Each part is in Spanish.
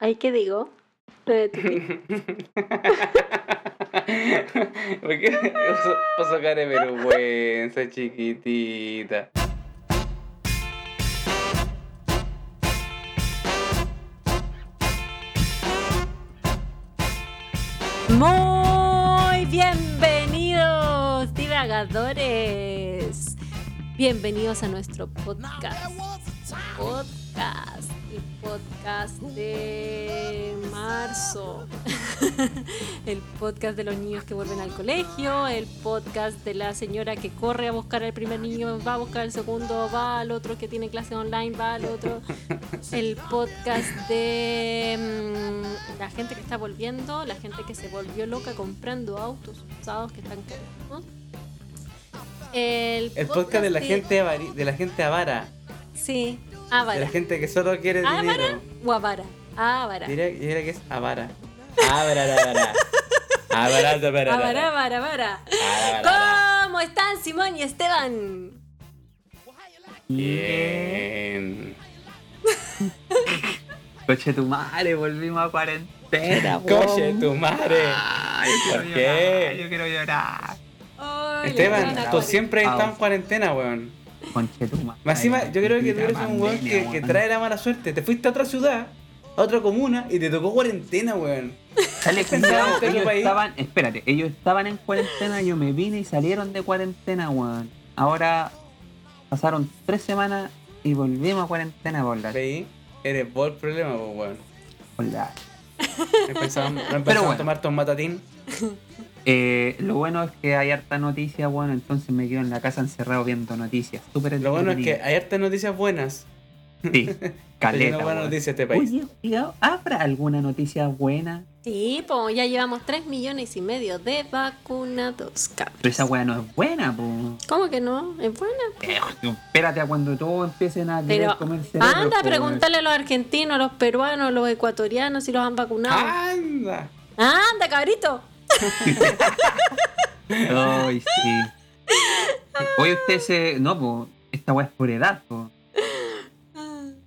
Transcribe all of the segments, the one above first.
¿Ahí qué digo? Tu pi- ¿Por qué puso, puso cara de vergüenza, chiquitita? Muy bienvenidos, divagadores. Bienvenidos a nuestro podcast. Podcast. El podcast de marzo. El podcast de los niños que vuelven al colegio. El podcast de la señora que corre a buscar al primer niño, va a buscar al segundo, va al otro que tiene clase online, va al otro. El podcast de mm, la gente que está volviendo, la gente que se volvió loca comprando autos usados que están caros. El, El podcast de la gente de la gente avara, Sí, de Ávara. la gente que solo quiere ¿Ávara dinero. o Avara? Ávara. Diría, diría que es avara. Avara, avara. Avara, avara, Ávara, avara. Ávara, Ávara. Avara. ¿Cómo están Simón y Esteban? Bien. Coche tu madre, volvimos a cuarentena, Coche, tu madre. Ay, yo ¿Por quiero qué? llorar, Yo quiero llorar. Esteban, tú siempre estás en Ah. cuarentena, weón. Conche tu madre. Más encima, yo creo que tú eres un weón que, trae la mala suerte. Te fuiste a otra ciudad, a otra comuna y te tocó cuarentena, weón. Sale cuidado, ellos país. estaban, espérate, ellos estaban en cuarentena, yo me vine y salieron de cuarentena, weón. Ahora pasaron tres semanas y volvimos a cuarentena por la... ¿Veí? Eres vos el problema, weón. por la- Empezamos, Pero a bueno. tomarte un matatín. Eh, lo bueno es que hay harta noticia, bueno, entonces me quedo en la casa encerrado viendo noticias. Súper Lo bueno es que hay hartas noticias buenas. Sí, caleta, una buena noticia este país. Oye, ¿habrá alguna noticia buena? Sí, pues ya llevamos 3 millones y medio de vacunados. cabros. Pero esa weá no es buena, po. ¿Cómo que no? Es buena. Eh, espérate a cuando todos empiecen a querer Pero comer cerebro, anda preguntarle a los argentinos, a los peruanos, a los ecuatorianos si los han vacunado. ¡Anda! Anda, cabrito. Ay, sí. Oye, usted se. No, po. Esta weá es por edad, po.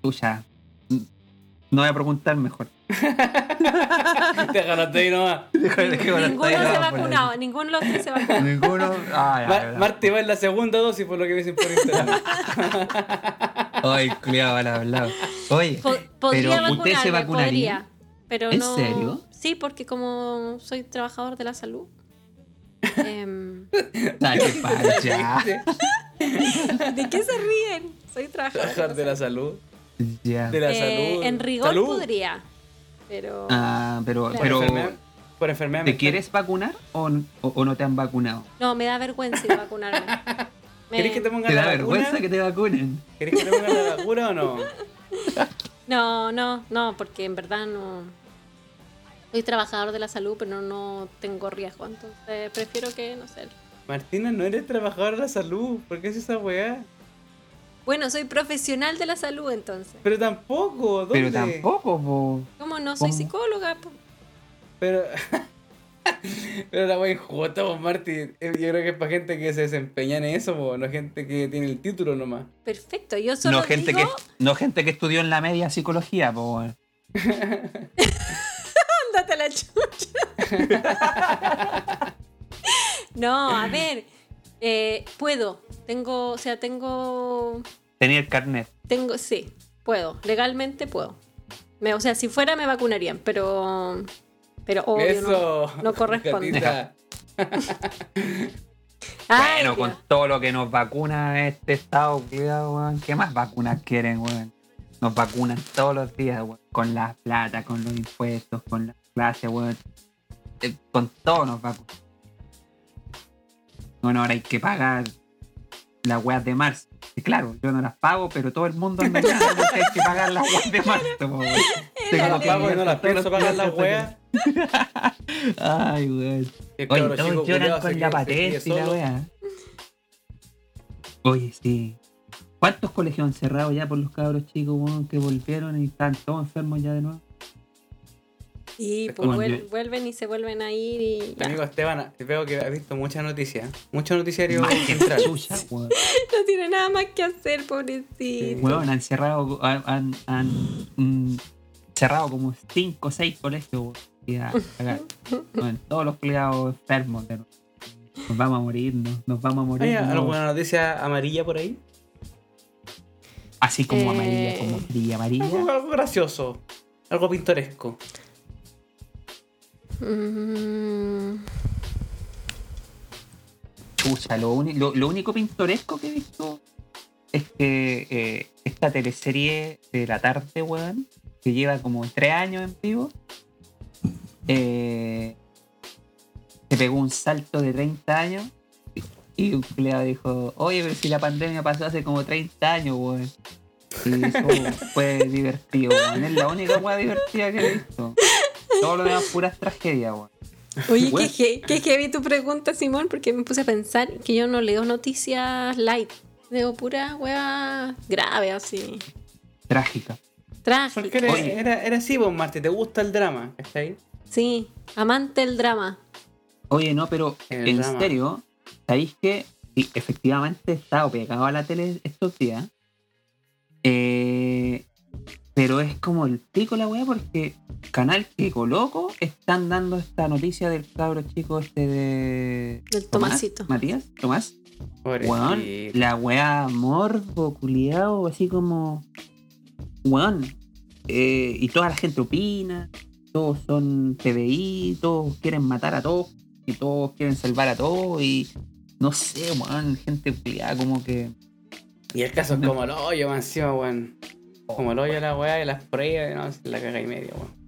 Tuya. No voy a preguntar mejor. Déjalo ahí nomás. Ninguno se ha vacunado, ninguno de los tres se ha vacunado. Ninguno. Ay, Ma- ay, Marti va en la segunda dosis por lo que me dicen por internet. ay, culiado, al hablado. Oye, Po- podría pero ¿usted se vacunaría? podría, pero ¿En no. serio? Sí, porque como soy trabajador de la salud. em, Dale. ¿De qué se ríen? Soy trabajador. Trabajar de la salud. Ya. De la Eh, salud. En rigor Salud. podría, pero Ah, pero, Claro. Por pero enfermedad. Por enfermedad. ¿te mental. quieres vacunar o, o, o no te han vacunado? no, me da vergüenza ir a vacunarme. Me- ¿Querés que te pongan ¿Te da la vergüenza vacuna? que te vacunen? ¿Querés que te pongan la vacuna o no? No, no, no, porque en verdad no. Soy trabajador de la salud, pero no tengo riesgo, entonces prefiero que, no sé. Martina, no eres trabajador de la salud. ¿Por qué haces esa weá? Bueno, soy profesional de la salud, entonces. Pero tampoco. ¿Dónde? Pero tampoco, po. ¿Cómo no soy ¿Cómo? psicóloga? po? Pero. Pero la wea injusta, vos, Marti. Eh, Yo creo que es para gente que se desempeña en eso, po, no gente que tiene el título nomás. Perfecto, yo solo No gente, digo, que, no gente que estudió en la media psicología, po. ándate la chucha. no, a ver, eh, puedo, tengo, o sea, tengo, Tenía el carnet. tengo, sí, puedo, legalmente puedo. Me- o sea, si fuera me vacunarían, pero, pero obvio eso. no, no corresponde. Ay, bueno, Dios. con todo lo que nos vacuna este estado, cuidado, weón. ¿Qué más vacunas quieren, weón? Nos vacunan todos los días, weón. Con la plata, con los impuestos, con las clases, weón. Eh, Con todo nos vacunan. Bueno, ahora hay que pagar las weas de marzo. Y claro, yo no las pago, pero todo el mundo anda ya porque hay que pagar las weas de marzo, weón. Tengo las pago y no las pienso pagar las weas. Ay, weón. Oye, todos chico lloran culiao se con queda- la se patente y queda la solo. weá. Oye, sí. ¿Cuántos colegios han cerrado ya por los cabros chicos, weón, que volvieron y están todos enfermos ya de nuevo? Sí, Es pues vuel- vuelven y se vuelven a ir y ya. Amigo Esteban, veo que has visto muchas noticias. Mucho noticiario central. no tiene nada más que hacer, pobrecito. Weón, han cerrado, han, han, han, mm, cerrado como 5 o 6 colegios. Y todos los culiados enfermos de nos, vamos a morir, nos, nos vamos a morir. ¿Hay no. alguna noticia amarilla por ahí? Así como Eh. amarilla, como amarilla, amarilla. Algo, algo gracioso. Algo pintoresco. Mm, lo, lo, lo único pintoresco que he visto es que eh, esta teleserie de la tarde, weón, que lleva como tres años en vivo, eh, se pegó un salto de 30 años y un culiao dijo, oye, pero si la pandemia pasó hace como 30 años, weón. Y eso fue divertido, weón. Es la única weá divertida que he visto. Todo lo demás puras tragedias, weón. Oye, Bueno. qué, he- qué heavy tu pregunta, Simón, porque me puse a pensar que yo no leo noticias light. Leo pura weá grave, así. Trágica. Trágica. Porque Oye. era, era así, vos, Marti. ¿Te gusta el drama? ¿Está ahí? Sí, amante del drama. Oye, no, pero El en drama. serio, ¿sabéis que sí, efectivamente he estado pegado a la tele estos días? Eh, pero es como el pico la weá porque canal que coloco están dando esta noticia del cabro chico este de... Del Tomás, Tomasito. Matías, Tomás. Weón, la weá morbo, culiao, así como... Weón. eh, y toda la gente opina, todos son PBI, todos quieren matar a todos, y todos quieren salvar a todos, y no sé, weón, gente culiada como que... Y el caso es como el hoyo, encima, weón. Como el hoyo la weá y las pruebas, no, la caga y media, weón.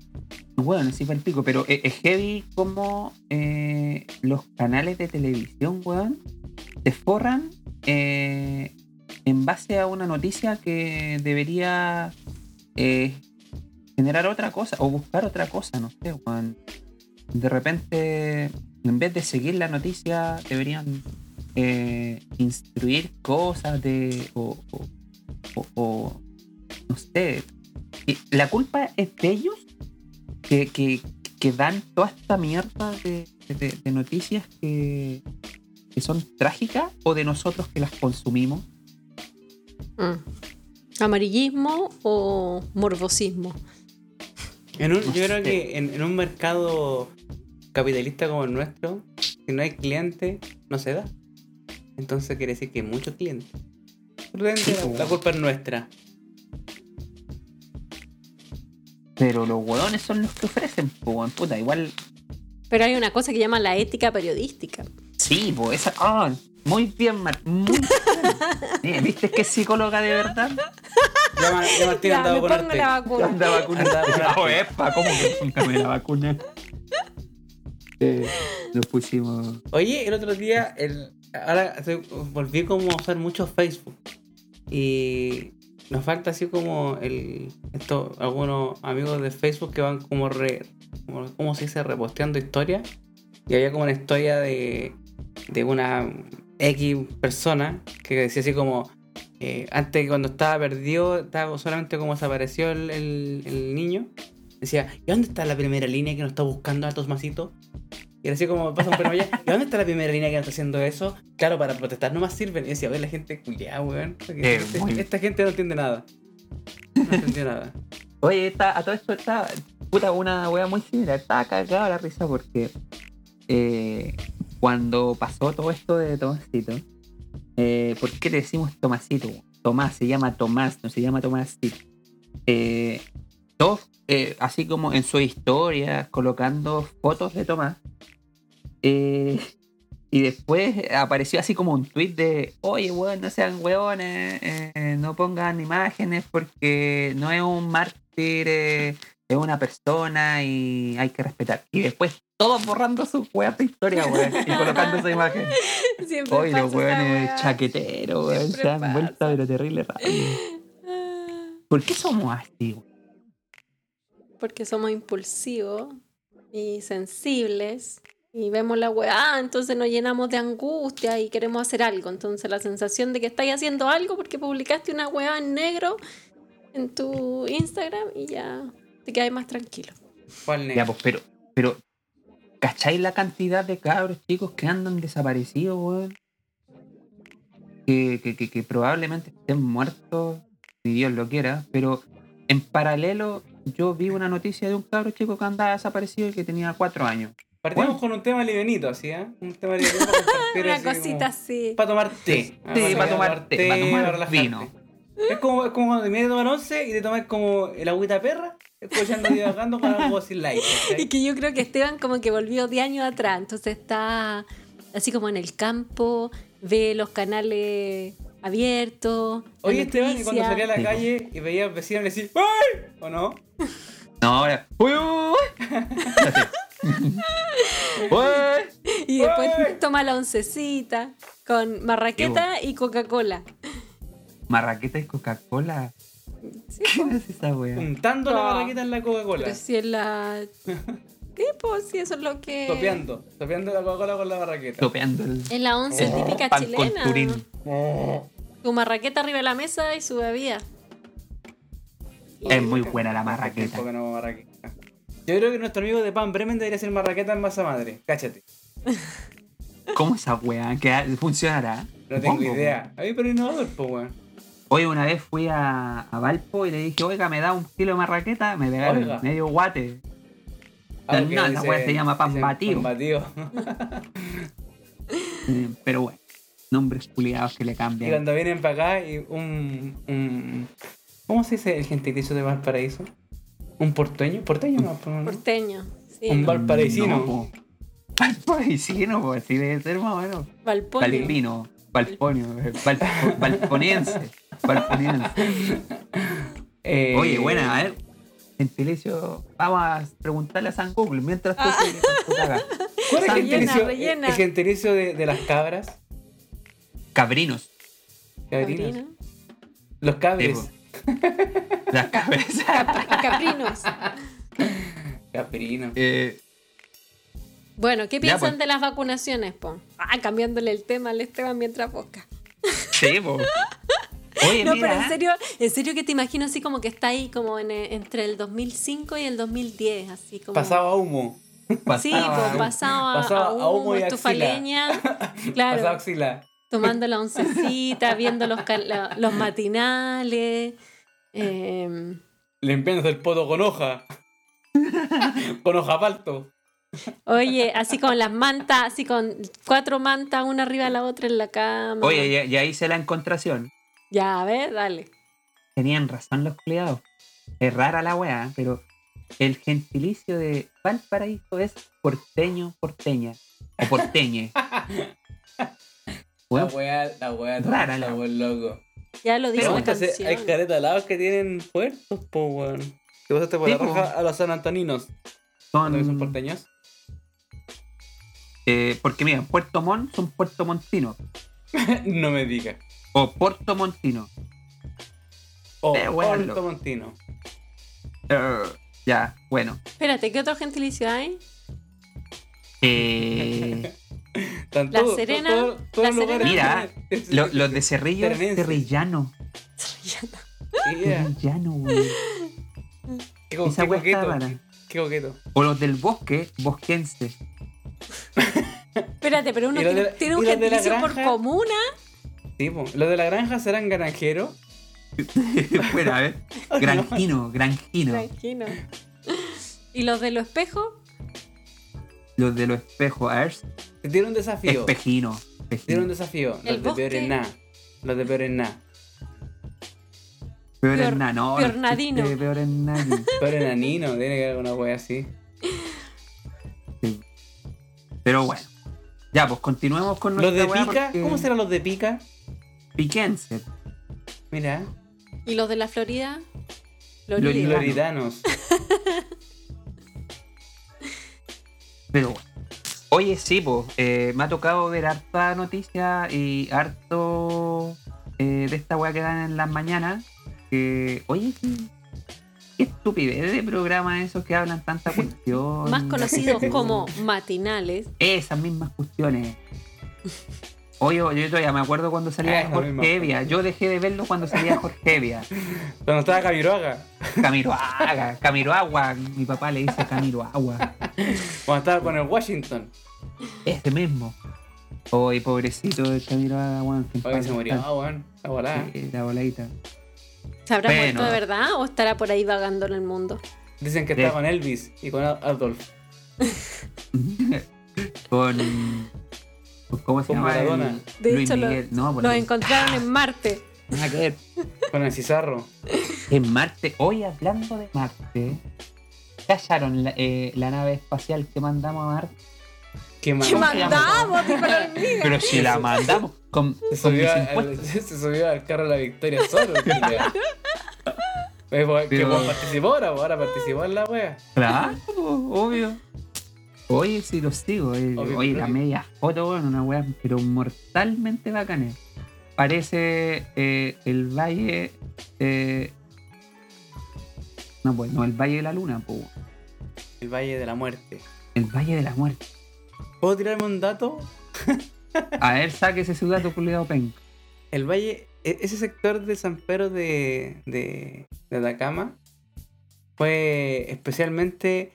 Bueno, sí fue el pico, pero es, es heavy como eh, los canales de televisión, weón, se forran eh, en base a una noticia que debería eh, generar otra cosa o buscar otra cosa, no sé, weón. De repente, en vez de seguir la noticia, deberían eh, instruir cosas de. o- no sé. Y La culpa es de ellos que, que, que dan toda esta mierda de, de- de noticias que, que son trágicas o de nosotros que las consumimos. Mm. ¿Amarillismo o morbosismo? En un, No yo creo que en, en un mercado capitalista como el nuestro, si no hay cliente, no se da. Entonces quiere decir que hay muchos clientes. La culpa es nuestra. Pero los hueones son los que ofrecen, pues, puta, igual. Pero hay una cosa que llama la ética periodística. Sí, pues, esa. ah, muy bien, Mar- muy bien. ¿Viste que es psicóloga de verdad? Ya, ya Martín Ya, andaba me pongo la vacuna. Anda vacunada. No, epa, ¿cómo que nunca me la vacuna? Eh, nos pusimos. Oye, el otro día, el, ahora volví como a usar mucho Facebook. Y nos falta así como el esto, algunos amigos de Facebook que van como re, como, ¿cómo se reposteando historias. Y había como una historia de, de una X persona que decía así como eh, antes cuando estaba perdido, estaba solamente como desapareció el, el- niño. Decía, ¿y dónde está la primera línea que nos está buscando a estos masitos? Y era así como pasa un allá. ¿Y dónde está la primera línea que está haciendo eso? Claro, para protestar no más sirven. Y decía, oye, la gente culiada, weón. Eh, este- muy- esta gente no entiende nada. No entendió nada. Oye, está, a todo esto está. Puta, una wea muy similar. Estaba cagado la risa porque. eh, cuando pasó todo esto de Tomasito. Eh, ¿Por qué le decimos Tomasito? Tomás, se llama Tomás, no se llama Tomasito. Eh, todos, eh, así como en su historia, colocando fotos de Tomás. Eh, y después apareció así como un tweet de, oye, weón, no sean weones, eh, no pongan imágenes porque no es un mártir, eh, es una persona y hay que respetar. Y después todos borrando sus weas de historia, weón, y colocando esa imagen. Siempre Oye, los weones chaqueteros, weón, se dan pasa. vuelta pero terrible rápido. Ah, ¿Por qué somos así, weón? Porque somos impulsivos y sensibles y vemos la weá, entonces nos llenamos de angustia y queremos hacer algo. Entonces la sensación de que estáis haciendo algo porque publicaste una weá en negro en tu Instagram y ya te quedas más tranquilo. ¿Cuál Ya, pues, pero, pero, ¿cacháis la cantidad de cabros chicos que andan desaparecidos, weón? Que, que, que, que probablemente estén muertos, si Dios lo quiera, pero en paralelo yo vi una noticia de un cabro chico que andaba desaparecido y que tenía cuatro años. Partimos Bueno. con un tema livenito, así, ¿eh? Un tema compartir Una así cosita como- así. Para tomar té. Ah, Sí, para tomar té, para tomar relajarte. vino. Es como, es como cuando te vienes a tomar once y te tomas como el agüita perra, escuchando y divagando con algo así light. ¿cachai? Y que yo creo que Esteban como que volvió de años atrás, entonces está así como en el campo, ve los canales abiertos. Oye, Esteban, y cuando salía a la Sí, calle y veía al vecino le decía ¡Ay! ¿O no? No, ahora. ¡Uy, uy, uy! Y después toma la oncecita con marraqueta y Coca-Cola. Marraqueta y Coca-Cola. Sí, ¿Qué es esa wea? Untando la No. barraqueta en la Coca-Cola. pero si es la... Sí, pues sí, eso es lo que... Topeando. Topeando la Coca-Cola con la barraqueta. Topeando el Es la once Oh, típica pan con chilena. turín. Tu marraqueta arriba de la mesa y su bebida. Es muy buena la marraqueta. no marraqueta. Yo creo que nuestro amigo de Pan Bremen debería ser marraqueta en masa madre. Cáchate. ¿Cómo esa wea? ¿Que funcionará? No tengo idea. Ay, pero innovador, pues, weón. Hoy una vez fui a, a Valpo y le dije, oiga, me da un kilo de marraqueta, me pegaron Oiga. medio guate. Ah, No, ok, la dice- weá se llama pan batido. Pan batido. Eh, Pero bueno, nombres culiados que le Y cambian. cuando vienen para acá y un, un- ¿Cómo se dice el gentilicio de Valparaíso? ¿Un porteño? ¿Porteño no? Por- Porteño. Sí. Un valparaísino. No. Valparaísino, pues así debe ser más o menos. Valponio. Valpino, Valponio, eh, Valpo- Valponiense, Valponiense. Eh, Oye, buena, a ver. Gentilicio, vamos a preguntarle a San Google mientras tú Ah. sigues con tu caga. ¿Cuál es Rellena, gentilicio, rellena. el gentilicio de, de las cabras? Cabrinos. Cabrinos. Cabrino. Los cabres. Sí, Las cabezas. Caprinos. Caprinos. Eh, Bueno, ¿qué Ya, piensan pues. de las vacunaciones, po? Ah, cambiándole el tema al Esteban mientras posca. sí, po. Oye, No, mira. pero en serio, en serio que te imagino así como que está ahí como en, eh, entre el 2005 y el 2010, así como... Pasado a humo. Sí, pasaba- pues pasado a, pasado a humo humo, y estufa axila. leña, Pasado claro, axila. tomando la oncecita, viendo los, los matinales, eh, Limpiándose el poto con hoja. con hoja palto. oye, así con las mantas, así con cuatro mantas una arriba de la otra en la cama. Oye, ya, ya hice la encontración. Ya, a ver, dale. Tenían razón los culiados. Es rara la weá, pero el gentilicio de Valparaíso es porteño, porteña. O porteñe. La wea, la wea, Rara la wea, loco. Ya lo dice Pero la canción. hay caretas lados que tienen puertos, po, weón. Que pasaste por Sí, la po. raja a los san antoninos. ¿Cuándo que son son, porteños? eh, porque mira, Puerto Montt son Puerto Montino. no me digas. O Puerto Montino. O Eh. Montino. Eh, ya, bueno. Espérate, ¿qué otro gentilicio hay? Eh, La todos- Serena, La Mira, lo- los de Cerrillo es. Cerrillano. Cerrillano, güey. Qué, Esa qué coqueto. rara. Qué coqueto. O los del bosque, bosquense. Espérate, pero uno ¿Y los tiene, un gentilicio por comuna. Sí. Los de la granja serán granjeros. bueno, a ver. Granjino, granjino. ¿Y los de los espejos? Los de los espejos, a ver. Te tiene un desafío. Espejino. Te tiene un espejino. desafío. El Los de peor en nada. Los de peor en nada. Peor en nada, no. piornadino. existe Peor en nadie. Peor enanino. Tiene que haber alguna wea así. Sí. Pero bueno. Ya, pues continuemos con Los nuestra de weá pica. porque- ¿Cómo serán los de pica? Piquense. Mira. ¿Y los de la Florida? Florida. Florida. Floridanos. Pero bueno. Oye, sí, pues, eh, me ha tocado ver harta noticia y harto eh, de esta weá que dan en las mañanas. Que, oye, qué, qué estupidez de programa esos que hablan tanta cuestión. Más conocidos como matinales. Esas mismas cuestiones. Oye, yo, todavía me acuerdo cuando salía misma Jorge Evia. Yo dejé de verlo cuando salía Jorge Evia. Cuando estaba Camiroaga. Camiroaga, Camiroagua. Mi papá le dice Camiroagua. Cuando estaba con el Washington. Ese mismo. Oye, pobrecito de Camiroaga, weón. Oye, se murió, ah, weón. La volada. Sí, la voladita. ¿Se habrá Bueno. muerto de verdad o estará por ahí vagando en el mundo? Dicen que está con Elvis y con Adolf. con- ¿Cómo se Con llama? Maradona. El- De Luis hecho, lo- Miguel. No, Los ahí. encontraron en Marte. Nada que ver. Con el Cizarro. En Marte, hoy hablando de Marte, ¿qué hallaron la, eh, la nave espacial que mandamos a Marte? ¿Qué? ¿Qué mandamos? Pero si la mandamos con, Se con subió, al, se subió al carro de la victoria solo. Eh, pues, Que Pero- pues, participó ahora, pues, ahora participó en la wea. Claro, obvio. Oye, si lo sigo. eh, Obvio, oye, la media foto, bueno, una weá, pero mortalmente bacana. Parece eh, el valle. eh, no, pues, no, el valle de la luna, pues. El Valle de la Muerte. El valle de la muerte. ¿Puedo tirarme un dato? A ver, sáquese su dato culiado penca. El Valle, e- ese sector de San Pedro de, de, de Atacama fue especialmente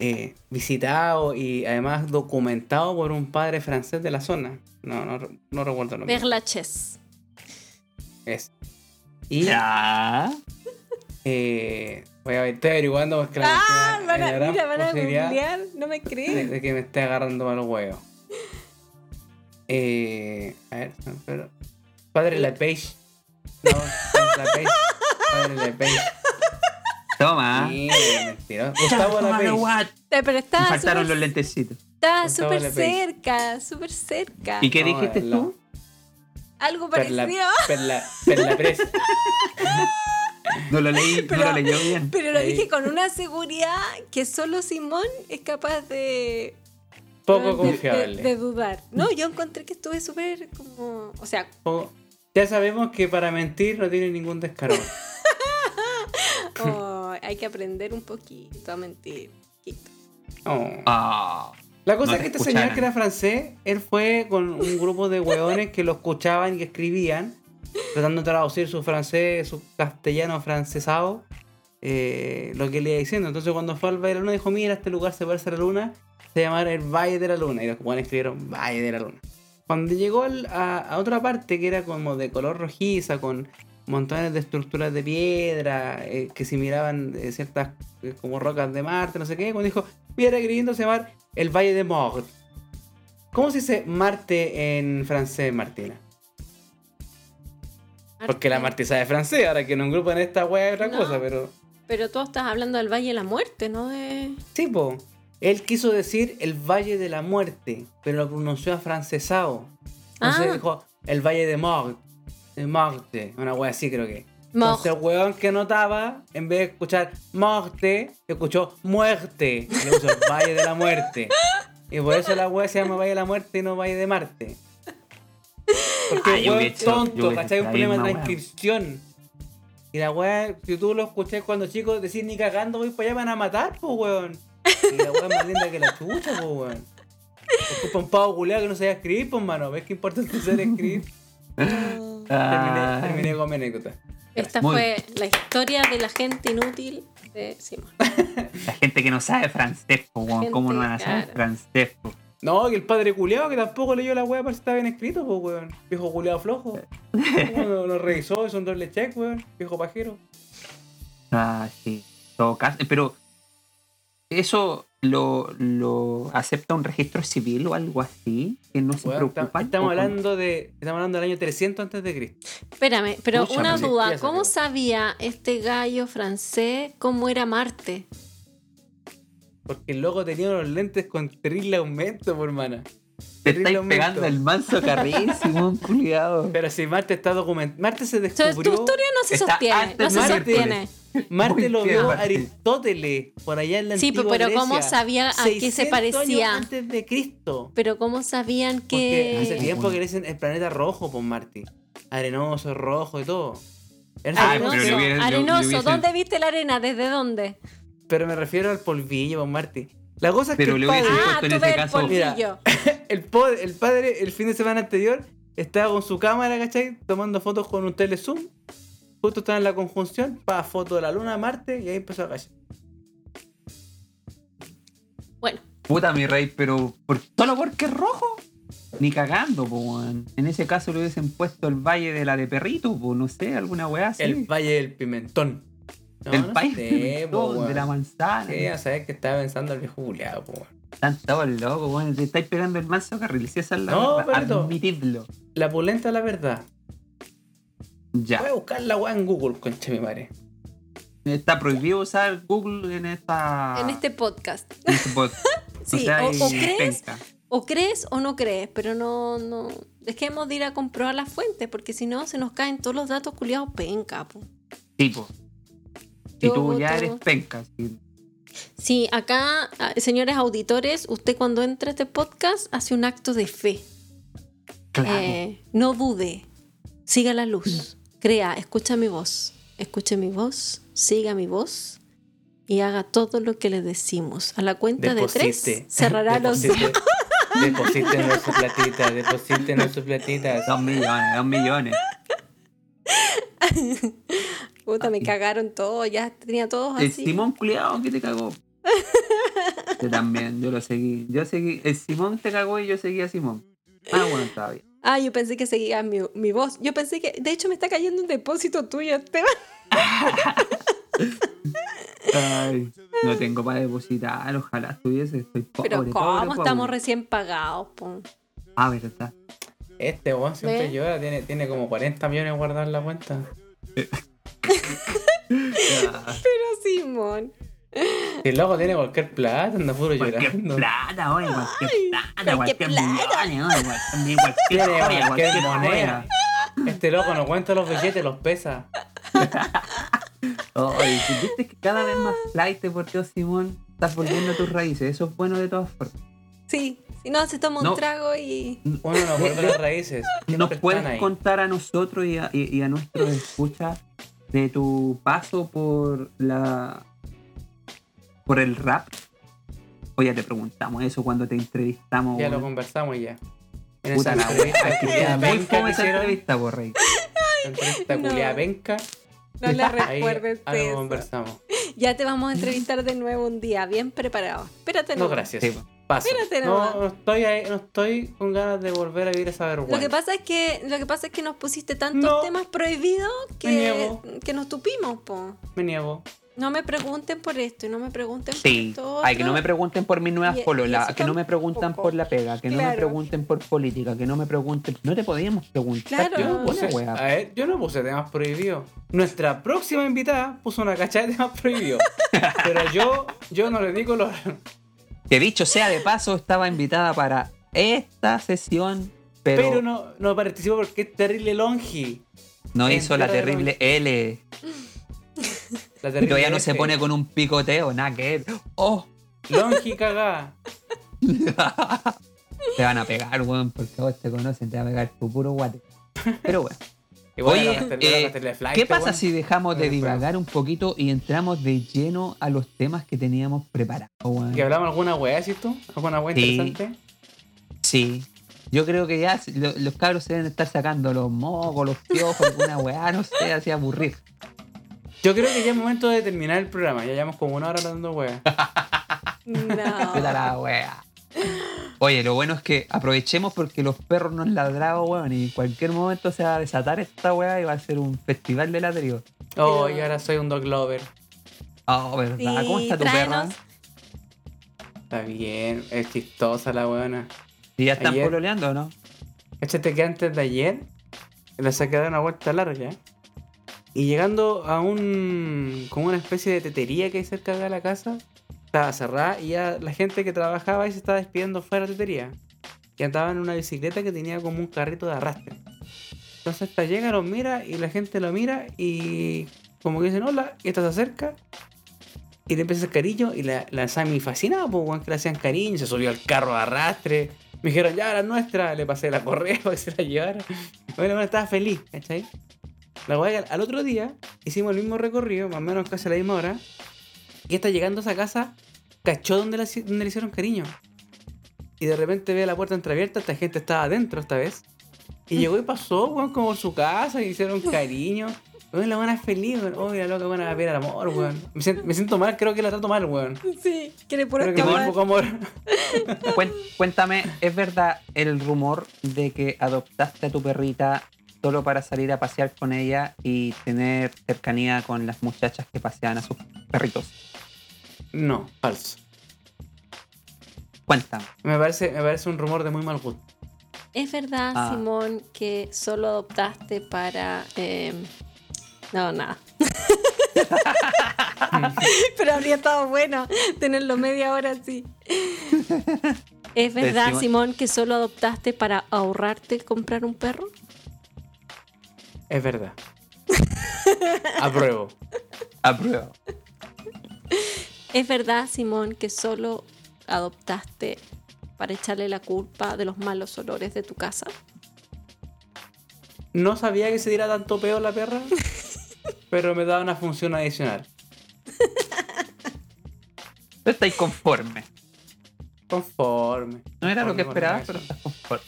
eh, visitado y además documentado por un padre francés de la zona. No, no, no recuerdo el nombre. Perlaches. Es. Y Ya. eh, voy a ver, estoy averiguando porque la Ah, van a, mira, van a googlear. No me de, creen. de que me esté agarrando mal huevo. Eh, a ver, San Pedro. Padre Lepage. No. Padre Lepage. Toma. Sí, mentira. Gustavo está faltaron los súper lentecitos. está Gustavo súper cerca, súper cerca. ¿Y qué No, dijiste tú? Algo Perla, parecido. perla, perla Pres. No lo leí, Pero- no lo leyó bien. Pero lo dije con una seguridad que solo Simón es capaz de. Poco de- de- confiable. De, dudar. No, yo encontré que estuve súper como. O sea, Poco- Ya sabemos que para mentir no tiene ningún descaro. Hay que aprender un poquito a mentir. Oh. Ah. La cosa No es que te este señor que era francés, él fue con un grupo de hueones que lo escuchaban y que escribían, tratando de traducir su francés, su castellano francesado, eh, lo que le iba diciendo. Entonces cuando fue al Valle de la Luna dijo, mira, este lugar se parece a la Luna, se llama el Valle de la Luna. Y los hueones escribieron Valle de la Luna. Cuando llegó a, a otra parte que era como de color rojiza, con montones de estructuras de piedra, eh, que se miraban eh, ciertas eh, como rocas de Marte, no sé qué, cuando dijo, mira, queriendo se llama el Valle de Mort. ¿Cómo se dice Marte en francés, Martina? Porque la Marte sabe francés, ahora que en un grupo en esta wea es otra No. cosa, pero... Pero tú estás hablando del Valle de la Muerte, ¿no? De... Sí, po. Él quiso decir el Valle de la Muerte, pero lo pronunció afrancesado. Entonces Ah. dijo el Valle de Mort. De Morte, una wea así creo que. Mort. Entonces el weón que notaba, en vez de escuchar Morte, escuchó Muerte. Y le puso el Valle de la Muerte. Y por eso la wea se llama Valle de la Muerte y no Valle de Marte. Porque el yo weón tonto, ¿cachai? Un problema de transcripción. Y la weá, si tú lo escuché cuando chico decir ni cagando voy para allá van a matar, pues weón. Y la weá es más linda que la chucha, pues weón. Es culpa un pavo culeado que no sabía escribir, pues mano. ¿Ves qué importante saber escribir? Terminé, Ah. terminé con mi anécdota. Esta Muy fue la historia de la gente inútil de Simón. La gente que no sabe francés, ¿cómo no van a saber francés? po? No, que el padre culeado que tampoco leyó la weá para si está bien escrito, pues weón. Viejo culeado flojo. ¿Cómo lo, lo revisó? Es un doble check, weón. Viejo pajero. Ah, sí. Todo caso. Pero, ¿eso lo, lo acepta un registro civil o algo así? Que no se preocupan. estamos ¿O con- hablando de. Estamos hablando del año 300 antes de Cristo. Espérame, pero una duda. ¿Cómo sabía. sabía este gallo francés cómo era Marte? Porque el loco tenía unos lentes con terrible aumento, por hermana. Te estáis aumento. pegando el manso carrísimo, culiado. Pero si Marte está documentado. Marte se O sea, descubrió. tu historia no se sostiene. antes No de se Marte. sostiene. Marte Muy lo vio Marte. Aristóteles por allá en la Sí, antigua pero ¿cómo Grecia, sabía a qué se 600 parecía? años antes de Cristo. Pero ¿cómo sabían Porque hace que... tiempo que le dicen el planeta rojo por Marte. Arenoso, rojo y todo. Pero Arenoso, arenoso. ¿Dónde viste la arena? ¿Desde dónde? Pero me refiero al polvillo por Marte. La cosa es Pero que el le padre, hubiese- Ah, puesto en tú ese caso- Mira. el, po- el padre el fin de semana anterior estaba con su cámara, ¿cachai? Tomando fotos con un telezoom. Justo estaba en la conjunción, para foto de la luna, Marte, y ahí empezó a callar. Bueno, Puta mi rey, pero ¿por, ¿solo porque es rojo? Ni cagando, po. En ese caso le hubiesen puesto el Valle de la de Perrito, po, no sé, alguna weá así. El Valle del Pimentón. No, el no Valle sé, del po, de la manzana. Sí, a saber que estaba pensando el viejo culiado, po. todos locos, weón. Te estáis pegando el manso carril. Si esa es la No, verdad, admitidlo. La pulenta la verdad. Ya. Voy a buscar la weá en Google, concha mi madre. Está prohibido usar Google en esta. En este podcast. en este pod. Sí, sea, o- o crees penca. O crees o no crees, pero no, no. Dejemos de ir a comprobar las fuentes, porque si no se nos caen todos los datos culiados penca, po. Tipo. Si Yo tú ya eres penca. sí. Sí, acá, ah, señores auditores, usted cuando entra a este podcast hace un acto de fe. Claro. Eh, no dude, siga la luz, crea, escucha mi voz, escuche mi voz, siga mi voz y haga todo lo que le decimos. A la cuenta de tres Deposite. cerrará los Deposite. Deposítenos su platita, deposítenos su platita. Dos millones, dos millones. Puta, me cagaron todo, ya tenía todos El así. Simón culiao que te cagó. Yo también, yo lo seguí. Yo seguí. El Simón te cagó y yo seguí a Simón. Ah, bueno, estaba bien. Ah, yo pensé que seguía mi, mi voz. Yo pensé que, de hecho, me está cayendo un depósito tuyo, Esteban. Ay, no tengo para depositar, ojalá estuviese, estoy pobre, Pero ¿cómo pobre. estamos recién pagados? po? Ah, verdad. Este weón siempre llora, tiene, tiene como 40 millones guardados en la cuenta. Pero Simón. Si el loco tiene cualquier plata, anda puro Cualquier llorando. plata, oye, cualquier plata, cualquier cualquier plata. millones, oye, cualquier, cualquier, cualquier cualquier moneda. Este loco no cuenta los billetes, los pesa. Oye, ¿tú viste que cada vez más flight por Dios, Simón? Estás volviendo a tus raíces, eso es bueno de todas formas. Sí, si no, se toma No. un trago y. Uno no vuelve a las raíces. ¿Nos puedes ahí. contar a nosotros y a, y- y a nuestros escuchas de tu paso por la por el rap? O ya te preguntamos eso cuando te entrevistamos. Ya lo conversamos ya. En Puta esa entrevista penca que esa hicieron, entrevista, por rey. entrevista No. penca, No le ahí recuerdes algo eso. conversamos. Ya te vamos a entrevistar de nuevo un día, bien preparado. Espérate, No, gracias. Sí. Paso. Espérate no, no estoy ahí, no estoy con ganas de volver a vivir esa vergüenza. Lo que pasa es que lo que pasa es que nos pusiste tantos No. temas prohibidos Me que, que nos tupimos, po. Me niego. No me pregunten por esto y no me pregunten por Sí, esto. ay, que no me pregunten por mis nuevas pololas, que no me preguntan tampoco. por la pega, que no me pregunten por política, que no me pregunten. No te podíamos preguntar. Claro. yo no puse a ver, yo no puse temas prohibidos. Nuestra próxima invitada puso una cachada de temas prohibidos. pero yo, yo no le di color. Que dicho sea de paso, estaba invitada para esta sesión, pero, Pero, no, no, no participó porque es terrible longi. hizo la terrible L. La Y terrible todavía no se pone con un picoteo, nada que. ¡Oh! Longi cagá. te van a pegar, weón, porque vos te conocen, te van a pegar tu puro guate. Pero bueno. Igual Oye, eh, Flight, ¿Qué pasa si dejamos de Bueno, divagar un poquito y entramos de lleno a los temas que teníamos preparados, weón? ¿Que hablamos alguna weá, decís tú? ¿Alguna weá Sí. interesante? Sí. Yo creo que ya lo- los cabros se deben estar sacando los mocos, los piojos, alguna weá, no sé, así aburrir. Yo creo que ya es momento de terminar el programa. Ya llevamos como una hora hablando weá. No. La weá. Oye, lo bueno es que aprovechemos porque los perros nos ladraron, weón, y en cualquier momento se va a desatar esta weá y va a ser un festival de ladrillos. Oh, y ahora soy un dog lover. Oh, verdad. ¿Cómo está tu tráenos. perra? Está bien, es chistosa la weona. ¿Y ya están pololeando o no? Échate que antes de ayer la saqué dar una vuelta larga. Y llegando a un. como una especie de tetería que hay cerca de la casa, estaba cerrada y ya la gente que trabajaba ahí se estaba despidiendo fuera de la tetería. Y andaba en una bicicleta que tenía como un carrito de arrastre. Entonces esta llega, los mira y la gente lo mira y como que dicen hola, y esta se acerca y le empieza a hacer cariño y la, la Sammy fascinada, pues que le hacían cariño, se subió al carro de arrastre. Me dijeron, ya, la nuestra, le pasé la correa para que se la llevara. Bueno, bueno, estaba feliz, ¿cachai? La que al otro día hicimos el mismo recorrido, más o menos casi a la misma hora. Y está llegando a esa casa, cachó donde donde le hicieron cariño. Y de repente ve la puerta entreabierta, esta gente estaba adentro esta vez. Y llegó y pasó, weón, como por su casa, y hicieron cariño. Weón, la buena es feliz, weón. Oh, la loca buena va a ver al amor, weón. Me siento, me siento mal, creo que la trato mal, weón. Sí, quiere puro Creo que me poco amor. Cuéntame, ¿es verdad el rumor de que adoptaste a tu perrita solo para salir a pasear con ella y tener cercanía con las muchachas que pasean a sus perritos? No, falso. Cuéntame. Me parece, me parece un rumor de muy mal gusto. ¿Es verdad, Ah. Simón, que solo adoptaste para... eh, No, nada. Pero habría estado bueno tenerlo media hora así. ¿Es verdad, Simón. Simón, que solo adoptaste para ahorrarte comprar un perro? Es verdad. Apruebo. Apruebo. ¿Es verdad, Simón, que solo adoptaste para echarle la culpa de los malos olores de tu casa? No sabía que se diera tanto peo la perra, pero me da una función adicional. Tú estás conforme. Conforme. No era lo que esperabas, pero estás conforme.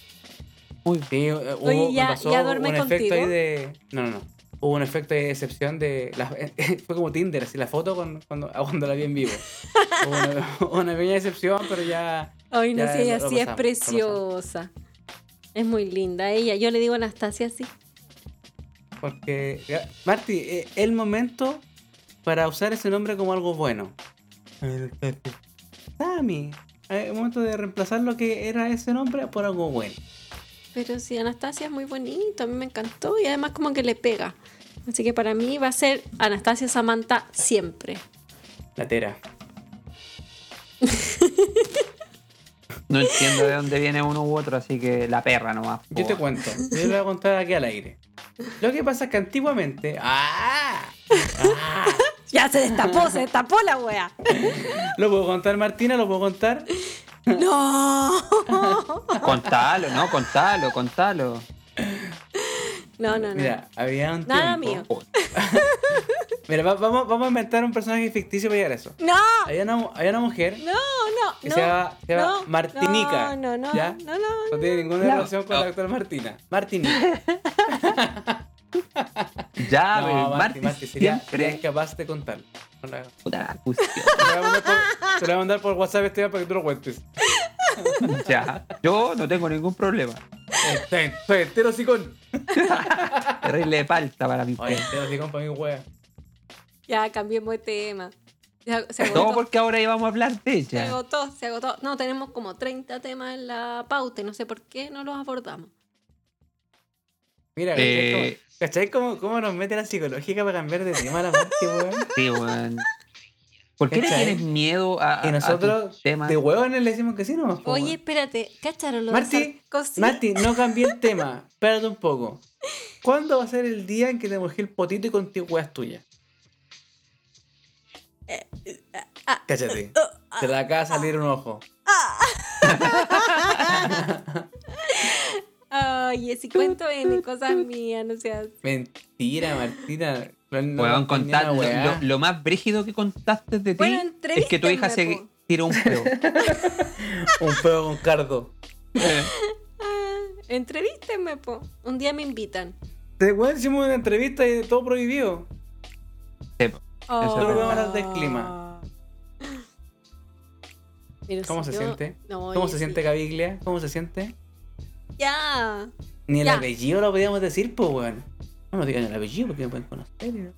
Muy bien. Sí, eh, hubo, Oye, me ¿ya- pasó ya duerme un efecto contigo? ahí de. No, no, no. Hubo un efecto de decepción de. la- Fue como Tinder, así la foto con- cuando, cuando la vi en vivo. Hubo una, una pequeña decepción, pero ya. Ay, no sé, ella sí es preciosa. Es muy linda ella. Yo le digo a Anastasia así. Porque. Marty, eh, el momento para usar ese nombre como algo bueno. Sammy. eh, El momento de reemplazar lo que era ese nombre por algo bueno. Pero sí, Anastasia es muy bonito, a mí me encantó y además como que le pega. Así que para mí va a ser Anastasia Samantha siempre. La tera. No entiendo de dónde viene uno u otro, así que la perra nomás. Yo te cuento, yo le voy a contar aquí al aire. Lo que pasa es que antiguamente. ¡Ah! ¡Ah! Ya se destapó, se destapó la wea. ¿Lo puedo contar, Martina? ¿Lo puedo contar? No. Contalo, no, contalo, contalo. No, no, no. Mira, había un Nada tiempo. mío. Mira, va- vamos, vamos a inventar un personaje ficticio para llegar a eso. No, Había una, había una mujer no, no. que no, se llama, se llama no, Martinica. No, no, no. ¿ya? No, no. No tiene ninguna No. relación con la actual Martina. Martinica. Ya, no, Marti, Marti Marti, sería, sería siempre. incapaz de la- Puta. Te lo voy a mandar por, WhatsApp este para que tú lo cuentes. Ya, yo no tengo ningún problema. Estoy, estoy entero sicón. Terrible de palta para mi Oye, entero sicón para mi wea. Ya, cambiemos de tema. Ya, se Todo agotó. porque ahora íbamos a hablar de Se ella. agotó, se agotó. No, tenemos como 30 temas en la pauta y no sé por qué no los abordamos. Mira, Eh, ¿cachai cómo, cómo nos mete la psicológica para cambiar de tema la Marti, weón? Sí, weón. ¿Por qué tienes miedo a, a- Y a nosotros, tus temas? de hueones, le decimos que sí, no. Oye, espérate, ¿cacharon lo Marti? Marti, no cambié el tema. Espérate un poco. ¿Cuándo va a ser el día en que te mojé el potito y contigo weas tuyas? ah, Cáchate. Se le acaba de salir un ojo. Ay, si cuento N cosas mías, no seas. Mentira, Martina. No, contar, lo, más brígido que contaste de ti Bueno, es que tu hija se tiró un peo. Un peo con cardo. Entrevístenme, po. Un día me invitan. Te weón, hicimos una entrevista y todo prohibido. Sí, po. Oh. Eso Solo vamos a hablar del clima. Pero ¿Cómo si se yo- siente? no, ¿Cómo se sí. siente Caviglia? ¿Cómo se siente? Ya. Ni el Ya. apellido lo podíamos decir, pues, weón. No nos digan el apellido porque me pueden conocer.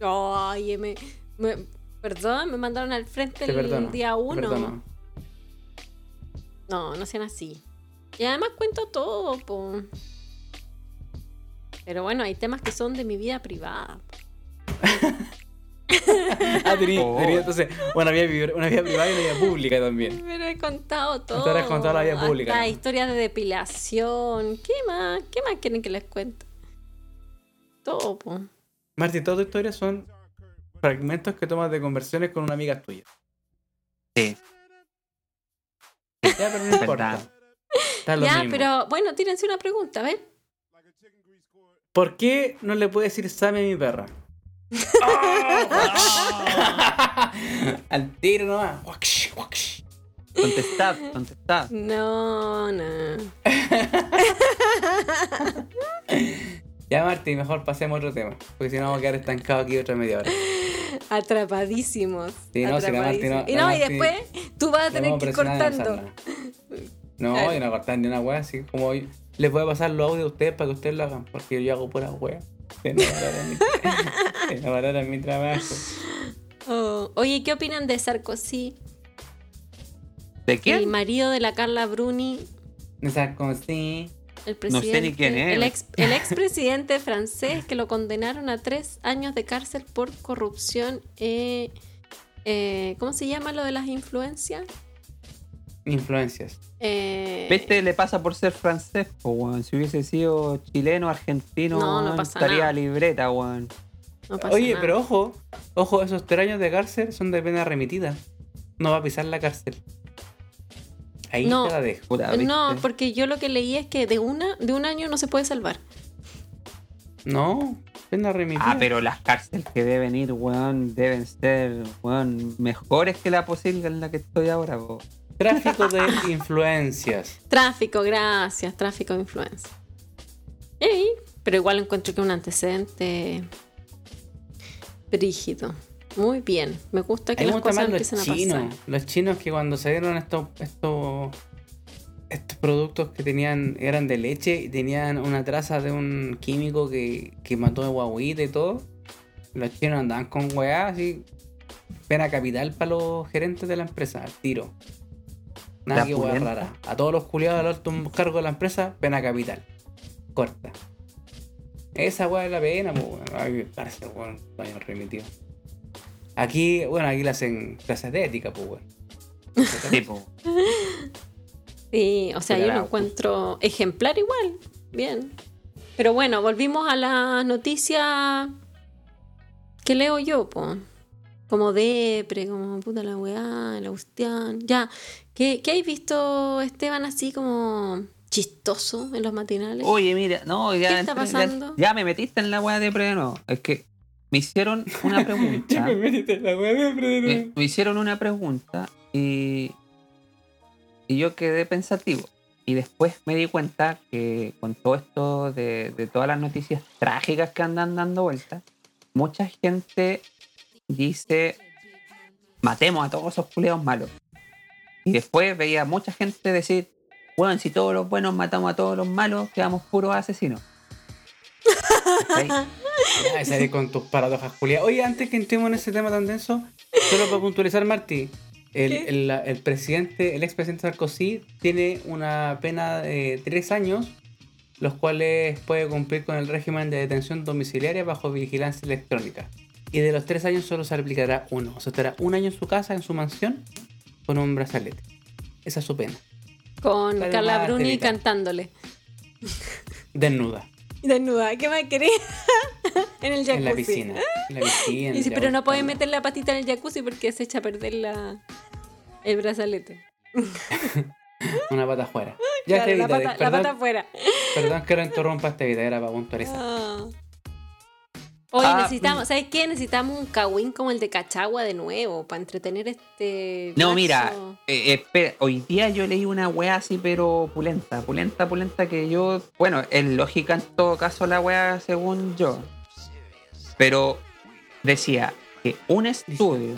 Ay, me, me- perdón, me mandaron al frente Te el perdono. día uno. No, no sean así. Y además cuento todo, po. Pero bueno, hay temas que son de mi vida privada. Ah, tenía, Oh. tenía entonces una vida, pri- una vida privada y una vida pública también. Pero he contado todo. Ahora has contado la vida pública, Hasta historias de depilación. ¿Qué más? ¿Qué más quieren que les cuente? Todo, po. Martín, todas tus historias son fragmentos que tomas de conversiones con una amiga tuya. Sí. Ya, pero no importa. Está lo Ya, mismo. pero bueno, tírense una pregunta, ¿ven? ¿Por qué no le puedo decir Sammy a mi perra? Al tiro nomás. Contestad, contestad. No, no. Ya, Marti, mejor pasemos a otro tema. Porque si no, vamos a quedar estancados aquí otra media hora. Atrapadísimos. Sí, no, si la Marti no- y no, y después tú vas a tener que ir cortando. No, Claro. yo no cortar ni una wea, así como yo- les voy a pasar los audios a ustedes para que ustedes lo hagan, porque yo hago pura wea. No valoran mi, que no valoran mi trabajo. Oh, Oye, ¿qué opinan de Sarkozy? ¿De El quién? marido de la Carla Bruni, sí. el No presidente. sé ni quién es. El ex, el expresidente francés que lo condenaron a tres años de cárcel por corrupción. eh, eh, ¿Cómo se llama lo de las influencias? Influencias. Eh, Viste, le pasa por ser francés, po, weón. Si hubiese sido chileno, argentino, No, no estaría nada. libreta, weón. No pasa Oye, nada. pero ojo, ojo, esos tres años de cárcel son de pena remitida. No va a pisar la cárcel. Ahí No. te la dejo. Puta, No, porque yo lo que leí es que de una de un año no se puede salvar. No, pena remitida. Ah, pero las cárceles que deben ir, weón, deben ser, weón, mejores que la posible en la que estoy ahora. Tráfico de influencias. Tráfico, gracias, tráfico de influencia. Ey, pero igual encuentro que un antecedente brígido. Muy bien, me gusta A que las gustan cosas empiecen a chinos. pasar. Los chinos que cuando se dieron estos, estos, estos productos que tenían, eran de leche y tenían una traza de un químico que, que mató a guaguita y todo. Los chinos andaban con weá así. Pena capital para los gerentes de la empresa, al tiro. Nada La que rara. A todos los culiados al alto cargo de la empresa, pena capital. Corta. Esa weá es la pena, pues weón. Ay, me parece, weón, baño remitido. Aquí, bueno, aquí le hacen clases de ética, pues weón. Sí, po. Sí, o sea, yo lo encuentro ejemplar igual. Bien. Pero bueno, volvimos a la noticia que leo yo, po. Como depre, como puta la weá, el Agustín. Ya, ¿qué, qué hay visto, Esteban, así como chistoso en los matinales? Oye, mira, no, ya, ¿Qué está ya- pasando? ya me metiste en la weá de pre, no. Es que me hicieron una pregunta. la weá de me, me hicieron una pregunta y, y yo quedé pensativo. Y después me di cuenta que con todo esto de, de todas las noticias trágicas que andan dando vueltas, mucha gente dice, matemos a todos esos culeos malos. Y después veía mucha gente decir, bueno, si todos los buenos matamos a todos los malos, quedamos puros asesinos. Salir con tus paradojas, Julia. Oye, antes que entremos en ese tema tan denso, solo para puntualizar, Martí. El, el, el presidente, el expresidente Sarkozy tiene una pena de tres años, los cuales puede cumplir con el régimen de detención domiciliaria bajo vigilancia electrónica. Y de los tres años solo se aplicará uno. O sea, estará un año en su casa, en su mansión, con un brazalete. Esa es su pena. Con Carla Bruni cantándole. Desnuda. Desnuda, ¿qué más querés? en el jacuzzi. En la piscina. En la piscina. Y ya, pero no puedes buscando. meter la patita en el jacuzzi porque se echa a perder la, el brazalete. Una pata afuera. Ya, Claro, la, pata, la perdón, pata afuera. perdón que lo interrumpa esta vida, era para puntualizar. Ah. Oye, Ah, necesitamos, ¿sabes qué? Necesitamos un kawin como el de Cachagua de nuevo para entretener este. No, marzo. mira, eh, espera, hoy día yo leí una weá así, pero pulenta, pulenta, pulenta, que yo, bueno, es lógica en todo caso la weá según yo. Pero decía que un estudio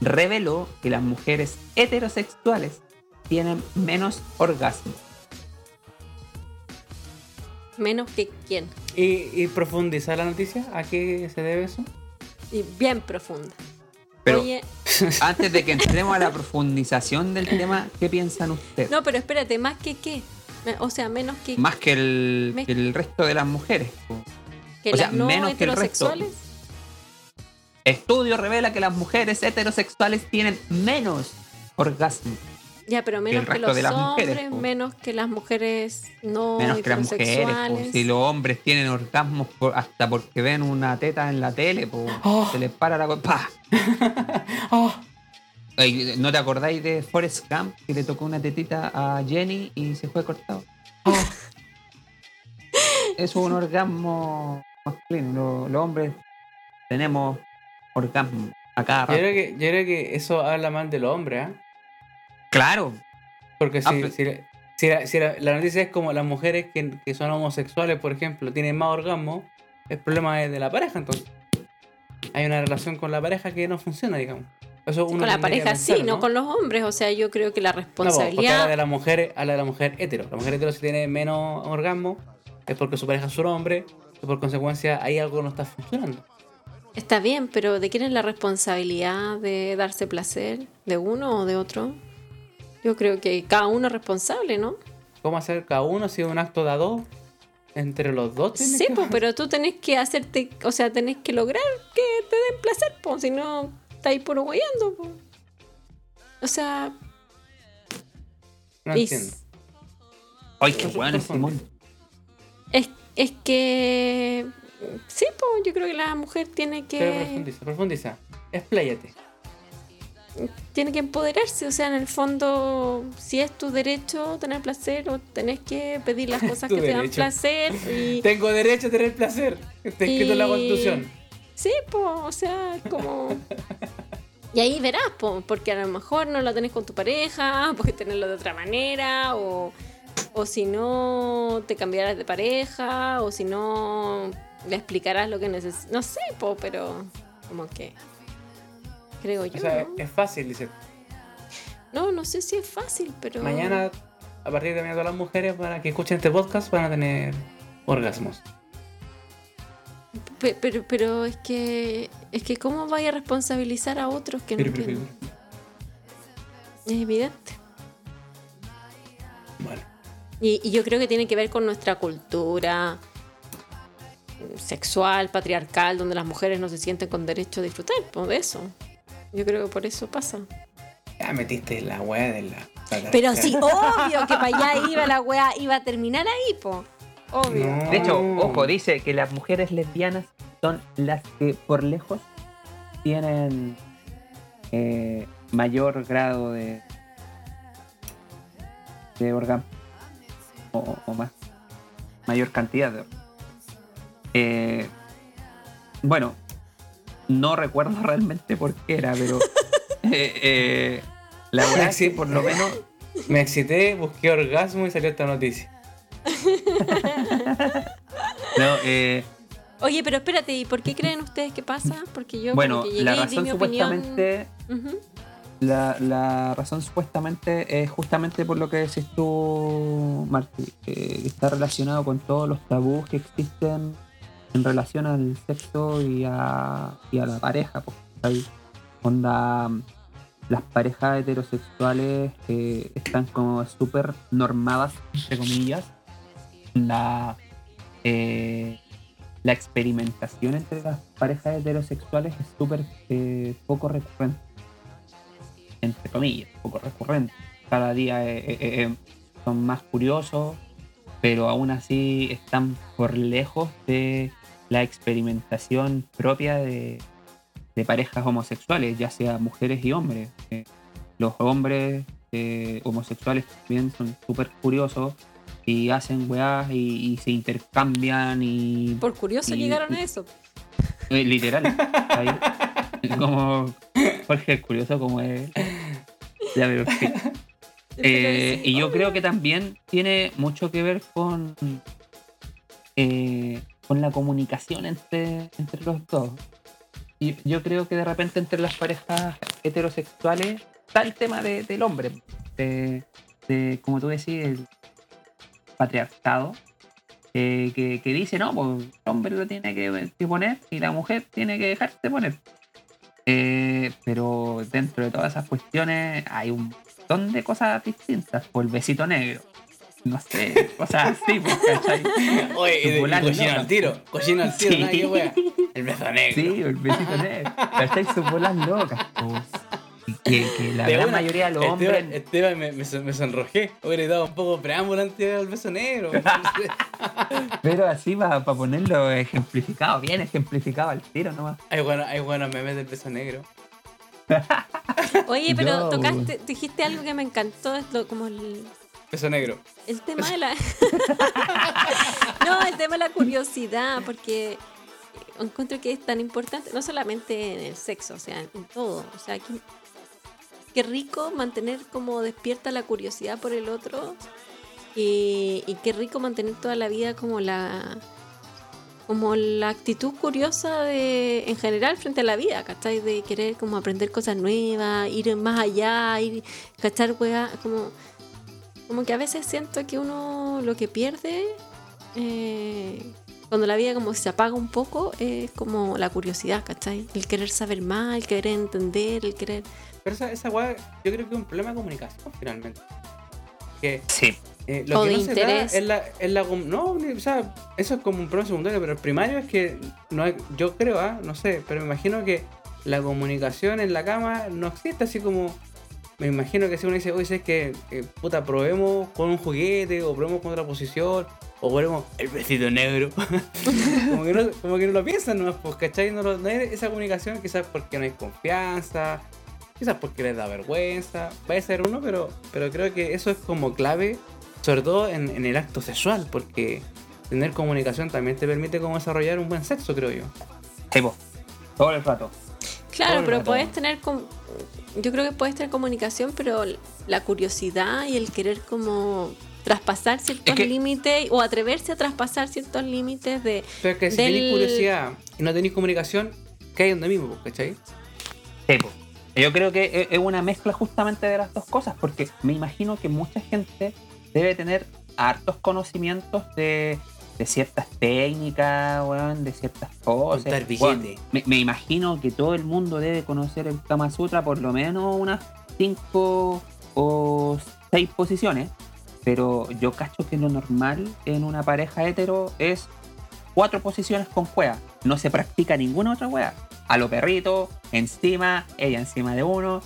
reveló que las mujeres heterosexuales tienen menos orgasmo. Menos que quién. ¿Y, y profundizar la noticia? ¿A qué se debe eso? Y bien profunda. Pero Oye, antes de que entremos a la profundización del tema, ¿qué piensan ustedes? no, pero espérate, más que qué. O sea, menos que, Más que el, Me- que el resto de las mujeres. que o sea, las no menos que el resto. heterosexuales. Estudio revela que las mujeres heterosexuales tienen menos orgasmo. Ya, pero menos el que los de las hombres, mujeres, menos que las mujeres no menos que las mujeres. Si los hombres tienen orgasmos por- hasta porque ven una teta en la tele, Oh. se les para la... co- ¡Pah! Oh, ¿No te acordáis de Forrest Gump que le tocó una tetita a Jenny y se fue cortado? oh. Eso es un orgasmo masculino. Los, los hombres tenemos orgasmo a cada Yo, rato. creo que, yo creo que eso habla mal del hombre, ¿ah? Claro, Porque si, Ah, si, Si, la, si la- la noticia es como las mujeres que, que son homosexuales, por ejemplo, tienen más orgasmo, el problema es de la pareja, entonces. Hay una relación con la pareja que no funciona, digamos. Eso uno Con la pareja sí, no con los hombres. O sea, yo creo que la No, po, porque habla de responsabilidad. la mujer, habla de la mujer hetero. La mujer hetero si tiene menos orgasmo es porque su pareja es un hombre y por consecuencia ahí algo no está funcionando. Está bien, pero ¿de quién es la responsabilidad de darse placer? ¿De uno o de otro? Yo creo que cada uno es responsable, ¿no? ¿Cómo hacer cada uno si es un acto de a dos? Entre los dos. tiene Sí, que- pues, pero tú tenés que hacerte, o sea, tenés que lograr que te den placer, pues, si no, estáis puro guayando, pues. O sea, No y- entiendo. Ay, qué bueno, es es, es que. Sí, pues, yo creo que la mujer tiene Pero que. profundiza, profundiza. Expláyate. Tiene que empoderarse, o sea, en el fondo, si es tu derecho tener placer, o tenés que pedir las cosas que te dan derecho. placer. Y, Tengo derecho a tener placer. Está escrito en la constitución. Sí, pues, o sea, como... Y ahí verás, po, porque a lo mejor no lo tenés con tu pareja, puedes tenerlo de otra manera, o, o si no, te cambiarás de pareja, o si no, le explicarás lo que necesitas. No sé, po, pero como que... Creo yo, O sea, ¿no? es fácil, dice. No, no sé si es fácil, pero... Mañana, a partir de mañana, todas las mujeres para que escuchen este podcast van a tener orgasmos. Pe- Pero, pero es que... Es que ¿cómo vaya a responsabilizar a otros que no Pero, pero, pero. Es evidente. Bueno, Y, y yo creo que tiene que ver con nuestra cultura sexual, patriarcal, donde las mujeres no se sienten con derecho a disfrutar pues, de eso. Yo creo que por eso pasa. ya metiste la weá de la. Pero sí, obvio que para allá iba la weá, iba a terminar ahí, po. Obvio. No. De hecho, ojo, dice que las mujeres lesbianas son las que por lejos tienen eh, mayor grado de, de orgasmo o, o más, mayor cantidad de orgasmo. Eh, bueno, no recuerdo realmente por qué era, pero eh, eh, la verdad es que por lo menos Me excité, busqué orgasmo y salió esta noticia. no, eh, Oye, pero espérate, ¿y por qué creen ustedes que pasa? Porque yo bueno, que llegué la y di razón mi opinión. supuestamente Ujú. La, la razón supuestamente es justamente por lo que decís tú, Marti, que está relacionado con todos los tabús que existen en relación al sexo y a, y a la pareja. Pues, ¿cachai? Onda, las parejas heterosexuales eh, están como súper normadas, entre comillas. La, eh, la experimentación entre las parejas heterosexuales es súper eh, poco recurrente entre comillas, poco recurrente. Cada día eh, son más curiosos, pero aún así están por lejos de la experimentación propia de, de parejas homosexuales, ya sea mujeres y hombres. Eh, los hombres eh, homosexuales también son súper curiosos y hacen weás y, y se intercambian y Por curioso Y- llegaron a eso. eh, literal. ahí. como Jorge es curioso como es. Ya, pero sí. Eh, y yo creo que también tiene mucho que ver con, eh, con la comunicación entre, entre los dos. Y yo creo que de repente entre las parejas heterosexuales está el tema de- del hombre, de, de, como tú decís, el patriarcado, eh, que, que dice, no, pues el hombre lo tiene que, poner y la mujer tiene que dejarse poner. Eh, pero dentro de todas esas cuestiones hay un montón de cosas distintas. Por el besito negro. No sé, cosas así, pues, ¿cachai? Oye, cochino al tiro. Cochino al tiro, Sí. nada que wea. El beso negro. Sí, el besito negro. ¿Cachai? Sus bolas locas, pues. Y que, que la De gran una, mayoría de los Esteban, hombres. Esteban me, me, son- me sonrojé. Hubiera dado un poco preámbulo antes del beso negro. Pero así para ponerlo ejemplificado, bien ejemplificado al tiro nomás. hay, bueno, hay buenos memes del beso negro. Oye, pero No. tocaste, dijiste algo que me encantó, es lo- como el, Beso negro. el tema de la... no, el tema de la curiosidad, porque encuentro que es tan importante, no solamente en el sexo, o sea, en todo. O sea, que- qué rico mantener como despierta la curiosidad por el otro Y, y qué rico mantener toda la vida como la como la actitud curiosa de en general frente a la vida, ¿cachai? De querer como aprender cosas nuevas, ir más allá, ir, cachar weá, como, como que a veces siento que uno lo que pierde eh, cuando la vida como se apaga un poco es como la curiosidad, ¿cachai? El querer saber más, el querer entender, el querer... Pero esa, esa weá, yo creo que es un problema de comunicación finalmente. Que Sí. eh, lo O que de no se da interés. es la, es la com- no, ni- o sea, eso es como un problema secundario, pero el primario es que no hay- yo creo, ah, no sé, pero me imagino que la comunicación en la cama no existe así como me imagino que si uno dice, oye, es que eh, puta, probemos con un juguete, o probemos con otra posición, o probemos el besito negro. como, que no, como que no lo piensan nomás, pues, ¿cachai? No, lo- no hay esa comunicación, quizás porque no hay confianza, quizás porque les da vergüenza, puede ser uno, pero, pero creo que eso es como clave, sobre todo en, en el acto sexual, porque tener comunicación también te permite como desarrollar un buen sexo, creo yo. Sí, po. Todo el rato. Claro, el pero rato. puedes tener yo creo que puedes tener comunicación, pero la curiosidad y el querer como traspasar ciertos Es que- límites o atreverse a traspasar ciertos límites de Pero es que si Del- tenéis curiosidad y no tenéis comunicación, cae donde mismo, pues, ¿cachai? Sí. Yo creo que es- es una mezcla justamente de las dos cosas, porque me imagino que mucha gente debe tener hartos conocimientos de, de ciertas técnicas, weón, de ciertas cosas. Weón, me, me imagino que todo el mundo debe conocer el Kama Sutra por lo menos unas cinco o seis posiciones, pero yo cacho que lo normal en una pareja hetero es cuatro posiciones con cueva. No se practica ninguna otra wea. A lo perrito, encima, ella encima de uno.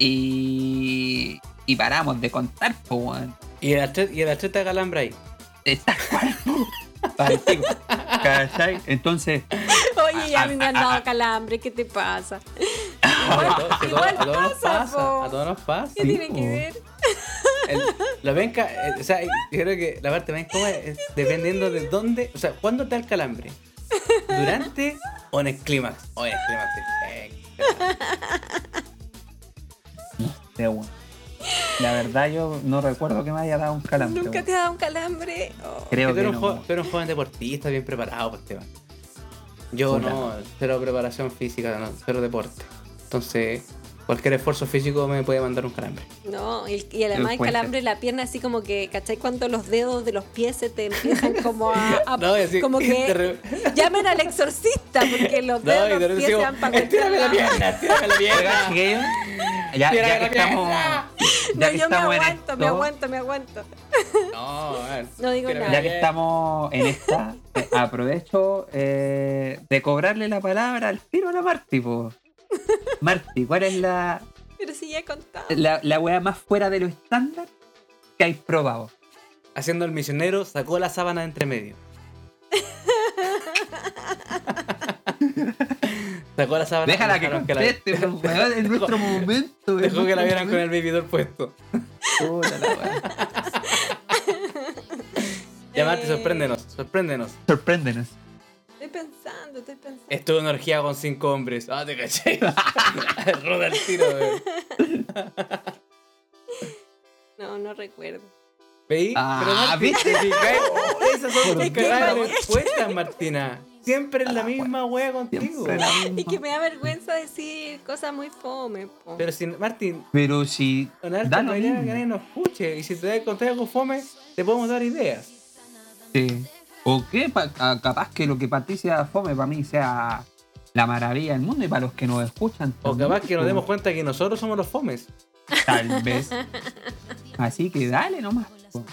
Y. Y paramos de contar, weón. Y el atleta, y el atleta calambra ahí. Está Parecido. ¿Cachai? Entonces, Oye, ya a mí me han dado calambre, ¿qué te pasa? A to- a to- igual a todos nos pasa. A todos nos pasa. ¿Qué Sí, tiene po. que ver? El- lo venca, eh, o sea, yo creo que la parte más incómoda es dependiendo de dónde, o sea, ¿cuándo te da el calambre? ¿Durante o en el clímax? O en el clímax. perfecto. de uno. La verdad, yo no recuerdo que me haya dado un calambre. ¿Nunca te ha dado un calambre? Oh. Creo tú, que eres un no. jo- tú eres un joven deportista bien preparado, pues, Esteban. Yo no, cero preparación física, no, cero deporte. Entonces, cualquier esfuerzo físico me puede mandar un calambre. No, y, y además el calambre en la pierna así como que, ¿cachai? Cuando los dedos de los pies se te empiezan como a... a- No, así, como que re- llamen al exorcista porque los No, dedos y de los pies se van para estírame la pierna, estírame la pierna. ya, que estamos. pierna. Ya No, que yo me estamos en aguanto, me aguanto, me aguanto. No, a ver, No digo nada. Ya que estamos en esta, eh, aprovecho eh, de cobrarle la palabra al tiro a la Marti, po. Marti, ¿cuál es la, Pero si ya he contado. la, la wea más fuera de lo estándar que hay probado? Haciendo el misionero, sacó la sábana de entre medio. sacó la sábana. Déjala que dejaron la- conteste, po, weón, es nuestro momento. Dejó que la nuestro vieran con el babydoll puesto. momento. Puta la wea. Ya, Marti, sorpréndenos, sorpréndenos. Sorpréndenos. Estoy pensando, estoy pensando. Estuve en una orgía con cinco hombres. Ah, te caché. Roda el tiro. No, no recuerdo. ¿Veí? Ah, Pero Marti, ¿viste? esas son tus cagadas no- respuestas, Martina. Siempre es la misma wea contigo. Y que me da vergüenza decir cosas muy fome, po. Pero si, Martín, Pero si. con alta Da lo que nadie nos escuche. Y si te das algo fome, te podemos dar ideas. Sí. O qué, Pa- ah, capaz que lo que para sea fome, para mí sea la maravilla del mundo y para los que nos escuchan. O capaz que nos po. demos cuenta que nosotros somos los fomes. Tal vez. Así que dale nomás. po.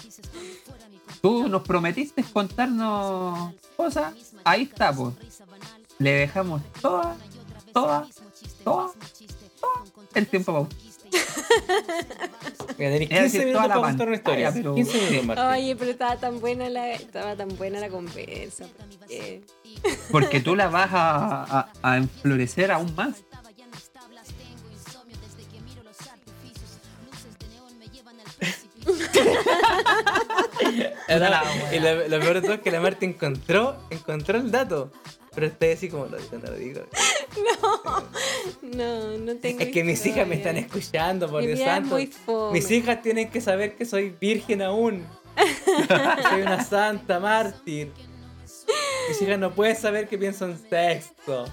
Tú nos prometiste contarnos cosas. Ahí está, pues. Le dejamos toda, toda, toda, toda el tiempo a Mira, tenés Es 15 decir, minutos toda la para contar una historia. pantalla, pero- 15 minutos, Martín. Oye, pero estaba tan buena la, estaba tan buena la conversa. ¿por qué? Porque tú la vas a, a, a enflorecer aún más. Y lo, lo peor de todo es que la Marta encontró, encontró el dato. Pero estoy así como lo digo, no lo digo. No, no tengo Es que mis hijas me están escuchando, por Dios santo. Mis hijas tienen que saber que soy virgen aún. Soy una santa mártir. Mis hijas no pueden saber que pienso en sexo.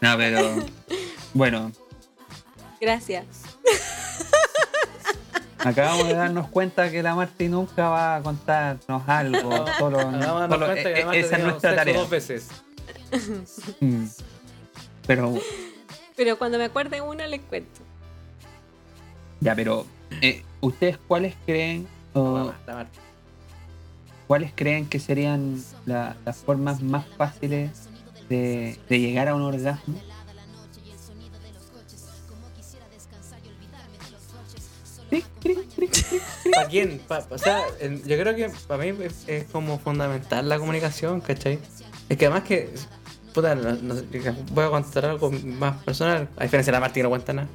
No, pero. Bueno, Gracias. acabamos de darnos cuenta que la Marti nunca va a contarnos algo. Solo, solo- cuenta que e- además esa es nuestra tarea. dos veces. Pero, Pero cuando me acuerde una, les cuento. ya, pero. eh, ¿Ustedes cuáles creen o Mamá, la Marti. cuáles creen que serían la- las formas más fáciles de, de llegar a un orgasmo? ¿Para quién? Pa- o sea, yo creo que para mí es, es como fundamental la comunicación, ¿cachai? Es que además que, puta, no- no voy a contar algo más personal, a diferencia de la Marti que no cuenta nada.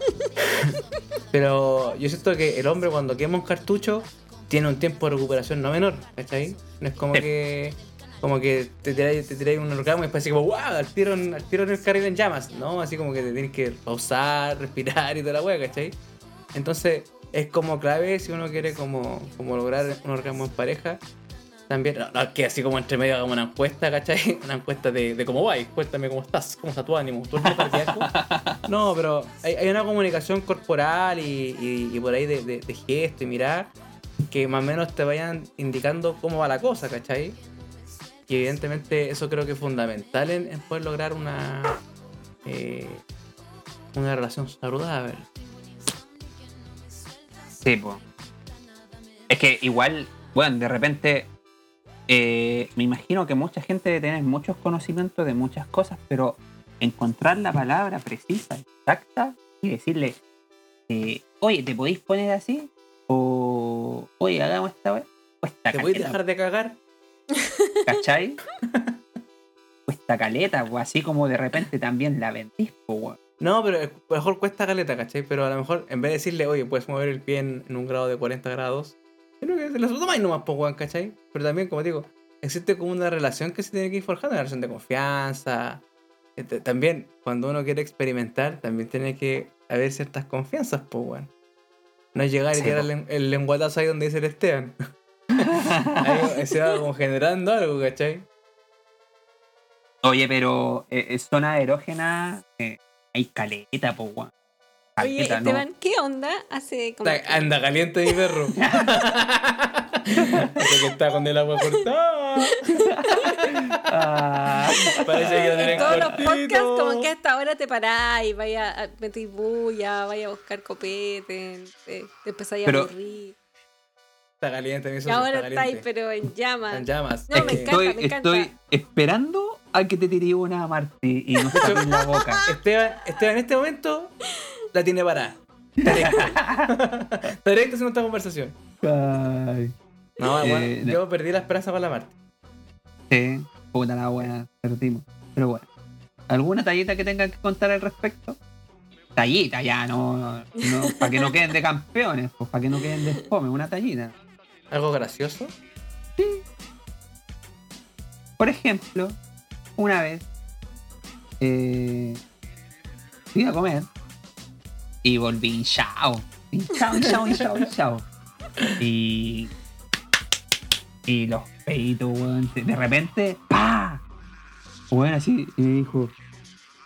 Pero yo siento que el hombre cuando quema un cartucho tiene un tiempo de recuperación no menor, ¿cachai? No es como Sí. que como que te tiráis te tiráis un orgasmo y después así como wow, al tiro, al tiro en el carril en llamas, ¿no? Así como que te tienes que pausar, respirar y toda la wea, ¿cachai? Entonces es como clave si uno quiere como, como lograr un orgasmo en pareja. También, no, no, que así como entre medio hagamos una encuesta, ¿cachai? Una encuesta de, de cómo vais, cuéntame cómo estás, cómo está tu ánimo. No, pero hay, hay una comunicación corporal y, y- y por ahí de, de, de gesto y mirar que más o menos te vayan indicando cómo va la cosa, ¿cachai? Y evidentemente eso creo que es fundamental en, en poder lograr una, eh, una relación saludable. Sí, po. Es que igual, bueno, de repente eh, me imagino que mucha gente debe tener muchos conocimientos de muchas cosas, pero encontrar la palabra precisa, exacta, y decirle, eh, oye, ¿te podéis poner así? O, oye, hagamos esta vez. Cuesta ¿Te caleta, dejar de cagar? ¿cachai? Cuesta caleta, pues así como de repente también la vendís, pues. No, pero a lo mejor cuesta caleta, ¿cachai? Pero a lo mejor en vez de decirle, oye, puedes mover el pie en, en un grado de 40 grados, creo que se lo tomáis nomás, pues, weón, ¿cachai? Pero también, como digo, existe como una relación que se tiene que ir forjando, una relación de confianza. También, cuando uno quiere experimentar, también tiene que haber ciertas confianzas, pues, weón. No llegar y tirar po. el, el lenguatazo ahí donde dice el Esteban. ahí se va como generando algo, ¿cachai? Oye, pero eh, eh, zona erógena, eh, hay caleta, pues, weón. Oye. Esteban, ¿qué onda? Hace como. Está- anda caliente mi perro. Parece que está con el agua cortada. Ah, Parece que lo En tienen todos los cortito. podcasts, como que hasta ahora te parás y vaya a meter bulla, vaya a buscar copete, te, te empezáis a aburrir. Está caliente, mi socio, ahora está estáis, caliente. pero en llamas. En llamas. No, Es me que encanta. estoy, encanta. estoy esperando a que te tire una Marti y no se en la boca. Esteban, Esteban en este momento la tiene parada. Está directo. Directo haciendo esta conversación. Ay, No, bueno, Eh, no. yo perdí la esperanza con la Marta. sí, puta la buena, perdimos. Pero bueno, ¿alguna tallita que tengan que contar al respecto? Tallita, ya, no, no para que no queden de campeones, pues para que no queden de fome, una tallita. Algo gracioso. Por ejemplo, una vez eh, fui a comer y volví hinchado. Hinchado, hinchado, hinchado, hinchado. Y. Y los peitos, weón. De repente, ¡pa! Weón, así, y me dijo.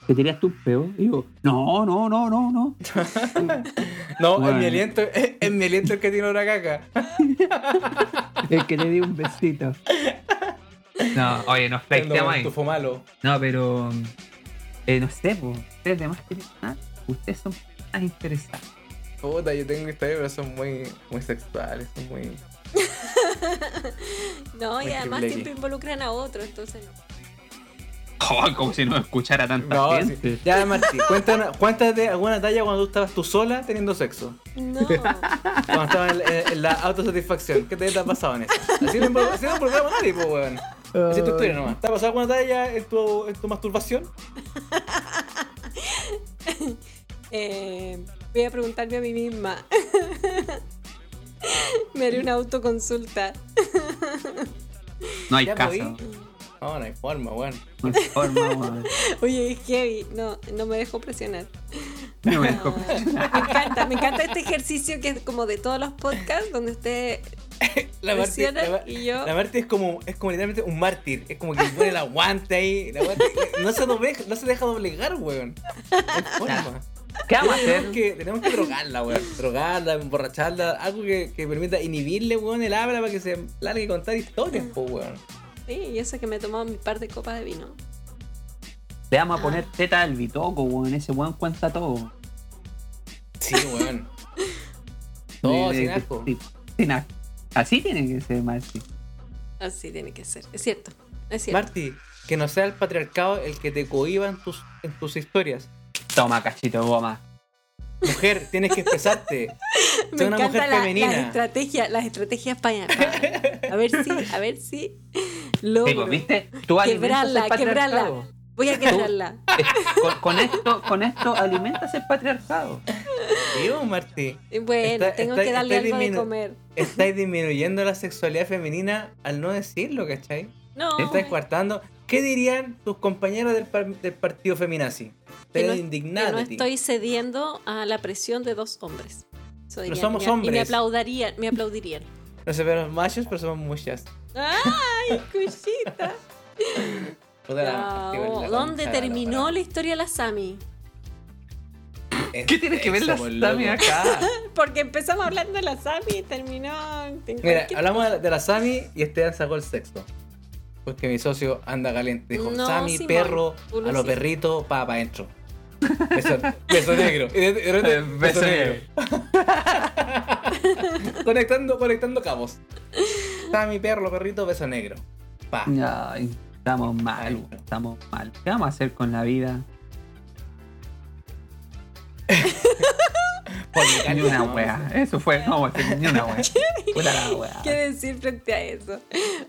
¿Te tiraste un peo? Y digo, no, no, no, no, no. No, Bueno. mi aliento, es mi aliento el que tiene una caca. Es que le di un besito. No, oye, ahí. tufo malo. No, pero. eh, no sé, pues. Ustedes demás que ah, ustedes son más interesados. Puta, yo tengo historias, pero son muy, muy sexuales, son muy. No, y además siempre involucran a otro, entonces no. Oh, como si no escuchara tanta No, gente. sí. Ya, Marti, cuéntanos, cuéntate alguna talla cuando tú estabas tú sola teniendo sexo. No. Cuando estabas en, en- en la autosatisfacción. ¿Qué te ha pasado en eso? Así no así no a nadie, pues, weón. Así es tu historia nomás. ¿Te ha pasado alguna talla en tu, en tu masturbación? Eh, voy a preguntarme a mí misma. Me haré una autoconsulta. No hay caso. pues, No, no hay forma, weón. No hay forma, weón. Oye, es heavy. No, no me dejo presionar. No me Ah, dejó- me encanta, me encanta este ejercicio que es como de todos los podcasts donde usted La Marti, la, y yo. la Marti es como, es como literalmente un mártir. Es como que pone el aguante ahí. La Marti no se, doblega, no se deja doblegar, weón. No hay forma. ¿Qué vamos a Tenemos hacer? que, tenemos que drogarla, weón. Drogarla, emborracharla, algo que, que permita inhibirle, weón, el habla para que se largue a contar historias, po, weón. Sí, y eso que me he tomado mi par de copas de vino. Le vamos a poner teta al bitoco, weón. Ese weón cuenta todo. Sí, weón. Todo sin asco. sí, sin asco. Así tiene que ser, Marti. Así tiene que ser. Es cierto. Es cierto. Marti, que no sea el patriarcado el que te cohiba en tus, en tus historias. Toma, cachito de goma. Mujer, tienes que expresarte. me Sé una encanta mujer la- femenina. las estrategias, las estrategias para A ver si, a ver si logro. Pues, ¿viste? Tú Quebrarla, quebrarla. Voy a quebrarla. Eh, con, con esto, con esto alimentas el patriarcado. Vos, Marti. Y Bueno, Está- tengo está- que darle algo de comer. Estáis disminuyendo la sexualidad femenina al no decirlo, ¿cachai? No. Te estáis coartando. ¿Qué dirían tus compañeros del, par- del partido feminazi? Que no, Estarían que no de ti. estoy cediendo a la presión de dos hombres. Eso somos y me- Y me hombres. aplaudirían, me aplaudirían. No se ven los machos, pero somos muchas. ¡Ay, cuchita! La ¿Dónde la terminó la historia de la Sami? Es ¿Qué tiene que ver la Sami acá? Porque empezamos hablando de la Sami y terminó. Mira, hablamos de, de la Sami y Esteban sacó el sexto. Porque mi socio anda caliente. Dijo, No, Sami, perro, a los perritos, pa, pa' adentro. Beso, beso negro. Y de- de repente, Eh, beso negro. conectando, conectando cabos. Sami, perro, perrito, beso negro. Pa. Ay, estamos mal, estamos mal. ¿Qué vamos a hacer con la vida? Mi Ni una wea. Eso fue, no ni una wea. Wea. ¿Qué decir frente a eso?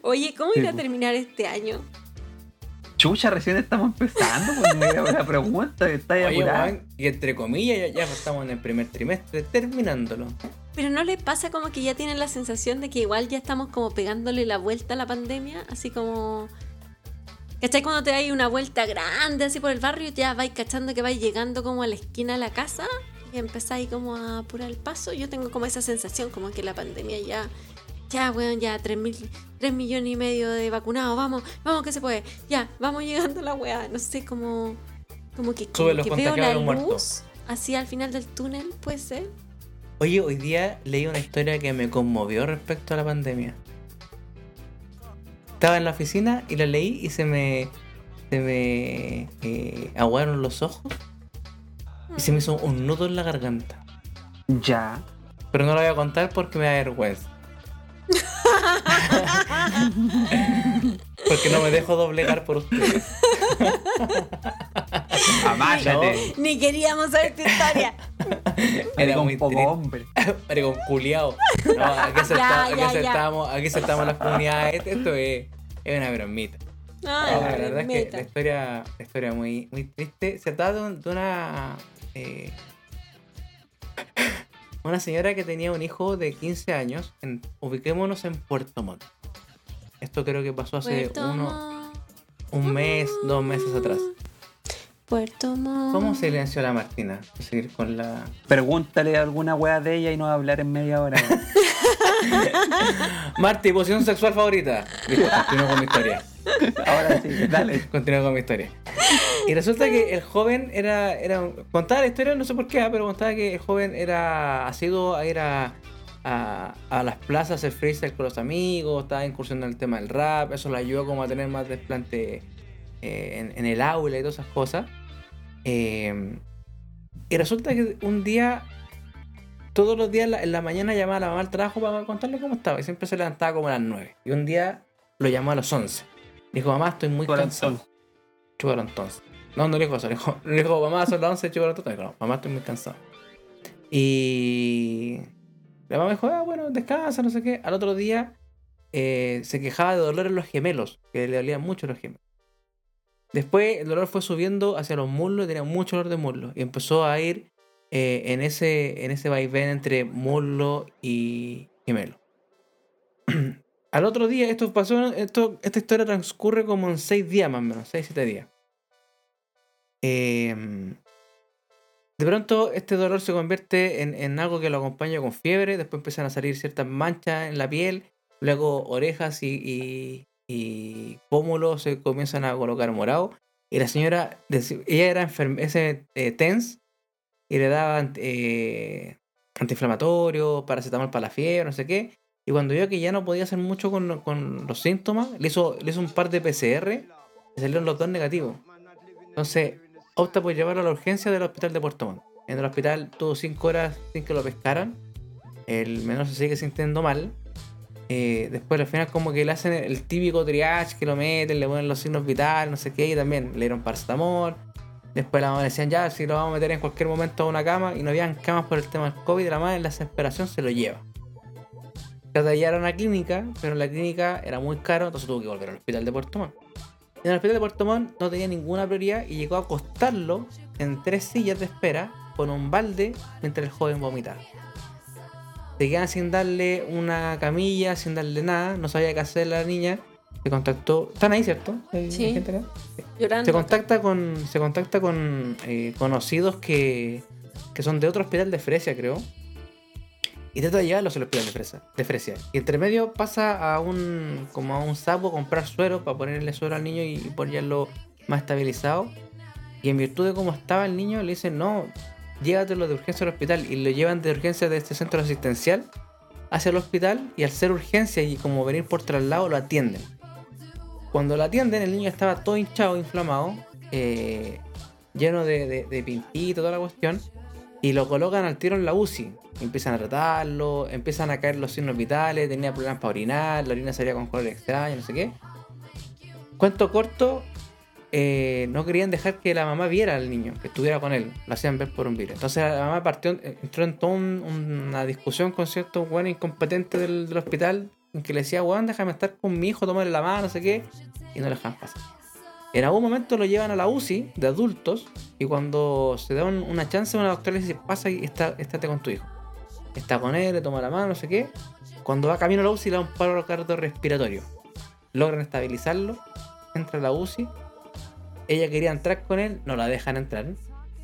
Oye, ¿cómo irá a pues. terminar este año? Chucha, recién estamos empezando, pues una pregunta, está Oye, y entre comillas, ya, ya estamos en el primer trimestre terminándolo. Pero ¿no les pasa como que ya tienen la sensación de que igual ya estamos como pegándole la vuelta a la pandemia? Así como... ¿Cachai? Cuando te dais una vuelta grande así por el barrio, ya vais cachando que vais llegando como a la esquina de la casa y empezáis como a apurar el paso. Yo tengo como esa sensación, como que la pandemia ya... Ya, weón, ya, 3, mil, 3 millones y medio de vacunados, vamos, vamos que se puede. Ya, vamos llegando a la weá. No sé, como... Como que, como Sube los que veo la luz muertos. así al final del túnel, puede ser. Oye, hoy día leí una historia que me conmovió respecto a la pandemia. Estaba en la oficina y la leí y se me. Se me. eh, aguaron los ojos y se me hizo un nudo en la garganta. Ya. Pero no lo voy a contar porque me da vergüenza. Porque no me dejo doblegar por ustedes. Amáchate. Ni queríamos saber tu historia. Era un poco hombre. Maricón culiao. No, aquí aceptamos, aquí aceptamos, las comunidades. Esto es, es una bromita. Ay, No, la verdad es que la historia, la historia muy, muy triste. Se trata de, un- de una eh, una señora que tenía un hijo de 15 años. En, ubiquémonos en Puerto Montt. Esto creo que pasó hace Puerto uno, un mes, dos meses atrás. Puerto Montt. ¿Cómo silenció la Martina? Seguir con la. Pregúntale alguna wea de ella y no va a hablar en media hora. Marti, posición sexual favorita. Listo, continúo con mi historia. Ahora sí, dale. Continúo con mi historia. Y resulta que el joven era, era contaba la historia, no sé por qué, ah, pero contaba que el joven era ha sido a ir a, a, a las plazas a hacer freestyle con los amigos, estaba incursionando en el tema del rap, eso le ayudó como a tener más desplante eh, en, en el aula y todas esas cosas. Eh, y resulta que un día, todos los días en la, mañana llamaba a la mamá al trabajo para contarle cómo estaba, y siempre se levantaba como a las 9. Y un día lo llamó a las 11. Dijo, mamá, estoy muy cansado. Chúpalo entonces. No, no le dijo eso. Le dijo, le dijo mamá, son las 11, chúpalo entonces. Dijo, no, mamá, estoy muy cansado. Y la mamá dijo, ah, bueno, descansa, no sé qué. Al otro día eh, se quejaba de dolor en los gemelos, que le dolían mucho los gemelos. Después el dolor fue subiendo hacia los muslos y tenía mucho dolor de muslo. Y empezó a ir eh, en, ese, en ese vaivén entre muslo y gemelo. Al otro día, esto pasó, esto, esta historia transcurre como en seis días más o menos, seis, siete días. Eh, De pronto este dolor se convierte en, en algo que lo acompaña con fiebre, después empiezan a salir ciertas manchas en la piel, luego orejas y, y, y pómulos se comienzan a colocar morado. Y la señora, ella era enferma, ese eh, TENS, y le daban eh, antiinflamatorio, paracetamol para la fiebre, no sé qué. Y cuando vio que ya no podía hacer mucho con, con los síntomas, le hizo, le hizo un par de PCR y salieron los dos negativos. Entonces, opta por llevarlo a la urgencia del hospital de Puerto Montt. En el hospital tuvo cinco horas sin que lo pescaran. El menor se sigue sintiendo mal. Eh, después al final como que le hacen el típico triage que lo meten, le ponen los signos vitales, no sé qué, y también le dieron paracetamol. Después la mamá decían ya, si lo vamos a meter en cualquier momento a una cama, y no habían camas por el tema del COVID, la madre en la desesperación se lo lleva. Tratallaron a la clínica, pero la clínica era muy caro, entonces tuvo que volver al hospital de Puerto Montt. En el hospital de Puerto Montt no tenía ninguna prioridad y llegó a acostarlo en tres sillas de espera con un balde mientras el joven vomitaba. Se quedan sin darle una camilla, sin darle nada, no sabía qué hacer la niña. Se contactó. ¿Están ahí, cierto? ¿Hay- Sí. hay gente acá? Llorando. Se contacta con. Se contacta con eh, conocidos que. que son de otro hospital de Fresia, creo. Y trata de llevarlos al hospital de Fresa, de Fresia. Y entre medio pasa a un. como a un sapo a comprar suero para ponerle suero al niño y, y ponerlo más estabilizado. Y en virtud de cómo estaba el niño, le dicen, no, llévatelo de urgencia al hospital. Y lo llevan de urgencia de este centro asistencial hacia el hospital. Y al ser urgencia y como venir por traslado, lo atienden. Cuando lo atienden, el niño estaba todo hinchado, inflamado, eh, lleno de, de, toda la cuestión. Y lo colocan al tiro en la UCI. Empiezan a tratarlo, empiezan a caer los signos vitales, tenía problemas para orinar, la orina salía con color extraño, no sé qué. Cuento corto, eh, no querían dejar que la mamá viera al niño, que estuviera con él, lo hacían ver por un virus. Entonces la mamá partió, entró en toda un- una discusión con cierto weón incompetente del, del hospital, en que le decía, weón, déjame estar con mi hijo, tomarle la mano, no sé qué, y no le dejan pasar. En algún momento lo llevan a la UCI de adultos y cuando se da un- una chance, una doctora le dice, pasa y está, estate con tu hijo. Está con él, le toma la mano, no sé qué. Cuando va camino a la UCI le da un paro cardiorrespiratorio. Logran estabilizarlo, entra a la UCI. Ella quería entrar con él, no la dejan entrar.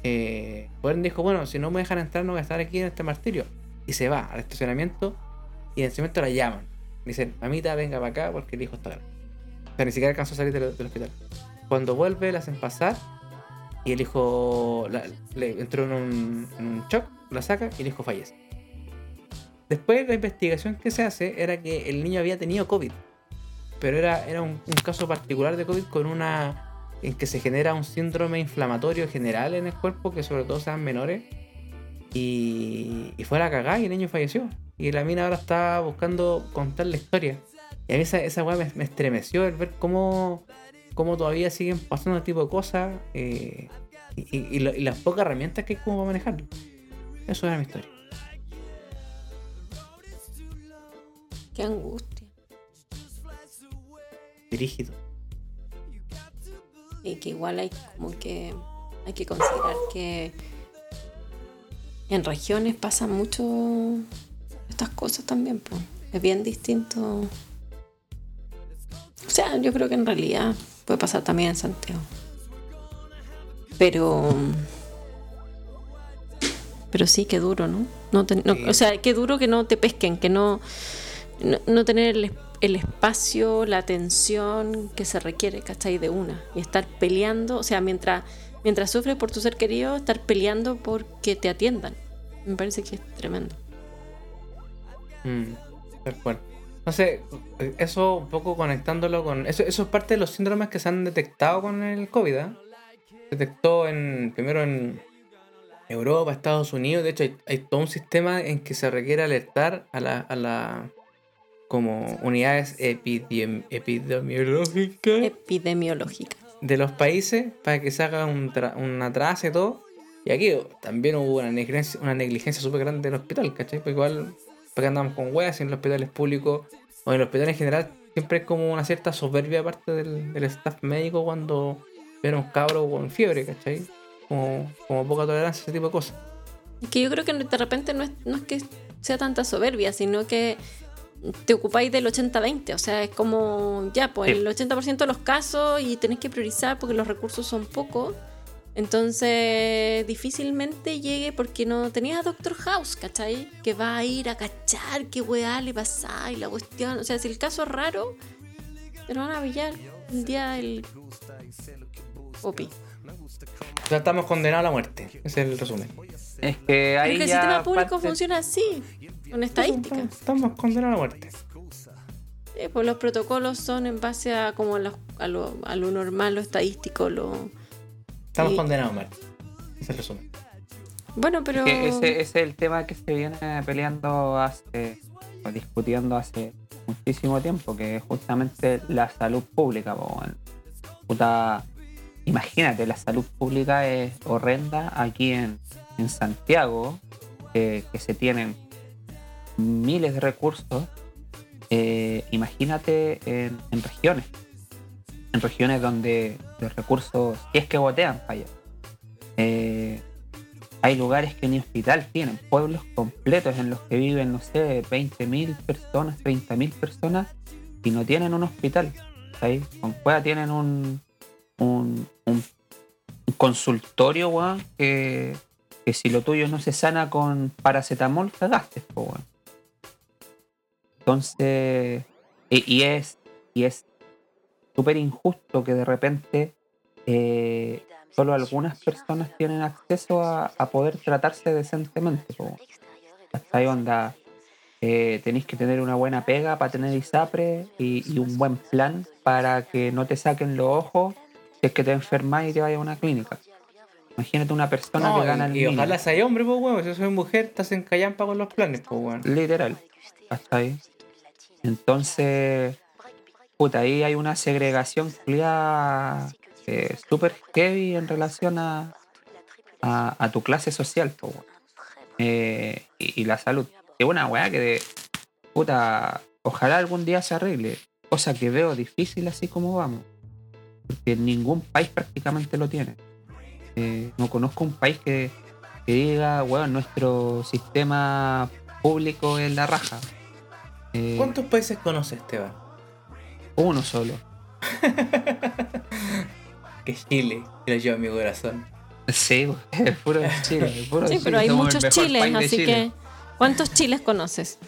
Eh, dijo, bueno, si no me dejan entrar no voy a estar aquí en este martirio. Y se va al estacionamiento y en ese momento la llaman. Dicen, mamita, venga para acá porque el hijo está grave. O sea, ni siquiera alcanzó a salir del, del hospital. Cuando vuelve, la hacen pasar y el hijo la- le entró en un, en un shock, la saca y el hijo fallece. Después la investigación que se hace era que el niño había tenido COVID, pero era, era un, un caso particular de COVID con una en que se genera un síndrome inflamatorio general en el cuerpo que sobre todo sean menores y, y fue a la cagada y el niño falleció. Y la mina ahora está buscando contar la historia. Y a mí esa, esa weá me, me estremeció el ver cómo, cómo todavía siguen pasando este tipo de cosas eh, y, y- y lo- y las pocas herramientas que hay como para manejarlo. Eso era mi historia. Qué angustia. Dirígido. Y que igual hay como que hay que considerar que en regiones pasan mucho estas cosas también, pues. Es bien distinto. O sea, yo creo que en realidad puede pasar también en Santiago. Pero pero sí, qué duro, ¿no? no, ten- no- Sí. O sea, qué duro que no te pesquen, que no, no, no tener el, el espacio, la atención que se requiere, ¿cachai? De una. Y estar peleando, o sea, mientras, mientras sufres por tu ser querido, estar peleando porque te atiendan. Me parece que es tremendo. Mm, tal cual. No sé, eso un poco conectándolo con. Eso, eso es parte de los síndromes que se han detectado con el COVID. ¿eh? Se detectó en, primero en Europa, Estados Unidos. De hecho, hay, hay todo un sistema en que se requiere alertar a la. A la como unidades epidem- epidemiológicas Epidemiológica. De los países para que se haga un, un atraso y todo. Y aquí también hubo una negligencia, una negligencia súper grande del hospital, ¿cachai? Porque igual, porque andamos con weas en los hospitales públicos o en los hospitales en general, siempre es como una cierta soberbia aparte del, del staff médico cuando ven a un cabro con fiebre, ¿cachai? Como, como poca tolerancia ese tipo de cosas. Que yo creo que de repente no es, no es que sea tanta soberbia, sino que te ocupáis del 80-20. O sea, es como ya, pues Sí. el 80% de los casos y tenés que priorizar porque los recursos son pocos. Entonces, difícilmente llegue porque no tenía a Doctor House, ¿cachai? Que va a ir a cachar qué weá le pasa y la cuestión. O sea, si el caso es raro, te lo van a pillar un día el. Opi. O sea, estamos condenados a la muerte. Ese es el resumen. Es que ahí Porque el ya sistema público parte- funciona así, con estadística. Estamos, estamos condenados a la muerte. Eh, pues los protocolos son en base a como los- a, lo, a lo normal, lo estadístico, lo. Estamos condenados a muerte. Ese es el resumen. Bueno, pero. que ese, ese es el tema que se viene peleando hace, o discutiendo hace muchísimo tiempo, que es justamente la salud pública. Puta, imagínate, la salud pública es horrenda aquí en, en Santiago, eh, que se tienen miles de recursos. eh, imagínate en, regiones, en regiones donde los recursos, si es que botean allá. Eh, hay lugares que ni hospital tienen, pueblos completos en los que viven, no sé, 20.000 personas, 30.000 personas y no tienen un hospital. Con Cueva tienen un, un, un- consultorio, que, si lo tuyo no se sana con paracetamol, cagaste. Entonces, y, y es y es súper injusto que de repente eh, solo algunas personas tienen acceso a, a poder tratarse decentemente. Hasta ahí onda. eh, tenéis que tener una buena pega para tener ISAPRE y, y un buen plan para que no te saquen los ojos si es que te enfermas y te vayas a una clínica. Imagínate una persona No, que gana el y, ojalá sea hombre, pues, weón. Si soy mujer, estás en callampa con los planes, pues, weón. Literal. Hasta ahí. Entonces, puta, ahí hay una segregación culiada, eh, súper heavy en relación a, a, tu clase social. Eh, y, y la salud. Es una weá que de puta, ojalá algún día se arregle. Cosa que veo difícil así como vamos. Porque ningún país prácticamente lo tiene. Eh, no conozco un país que, que diga, weón, nuestro sistema público es la raja. Eh, ¿Cuántos países conoces, Esteban? Uno solo. Que Chile, que lo lleva a mi corazón. Sí, es puro Chile. es puro Sí, Chile, pero hay somos muchos chiles, así Chile. que. ¿Cuántos chiles conoces?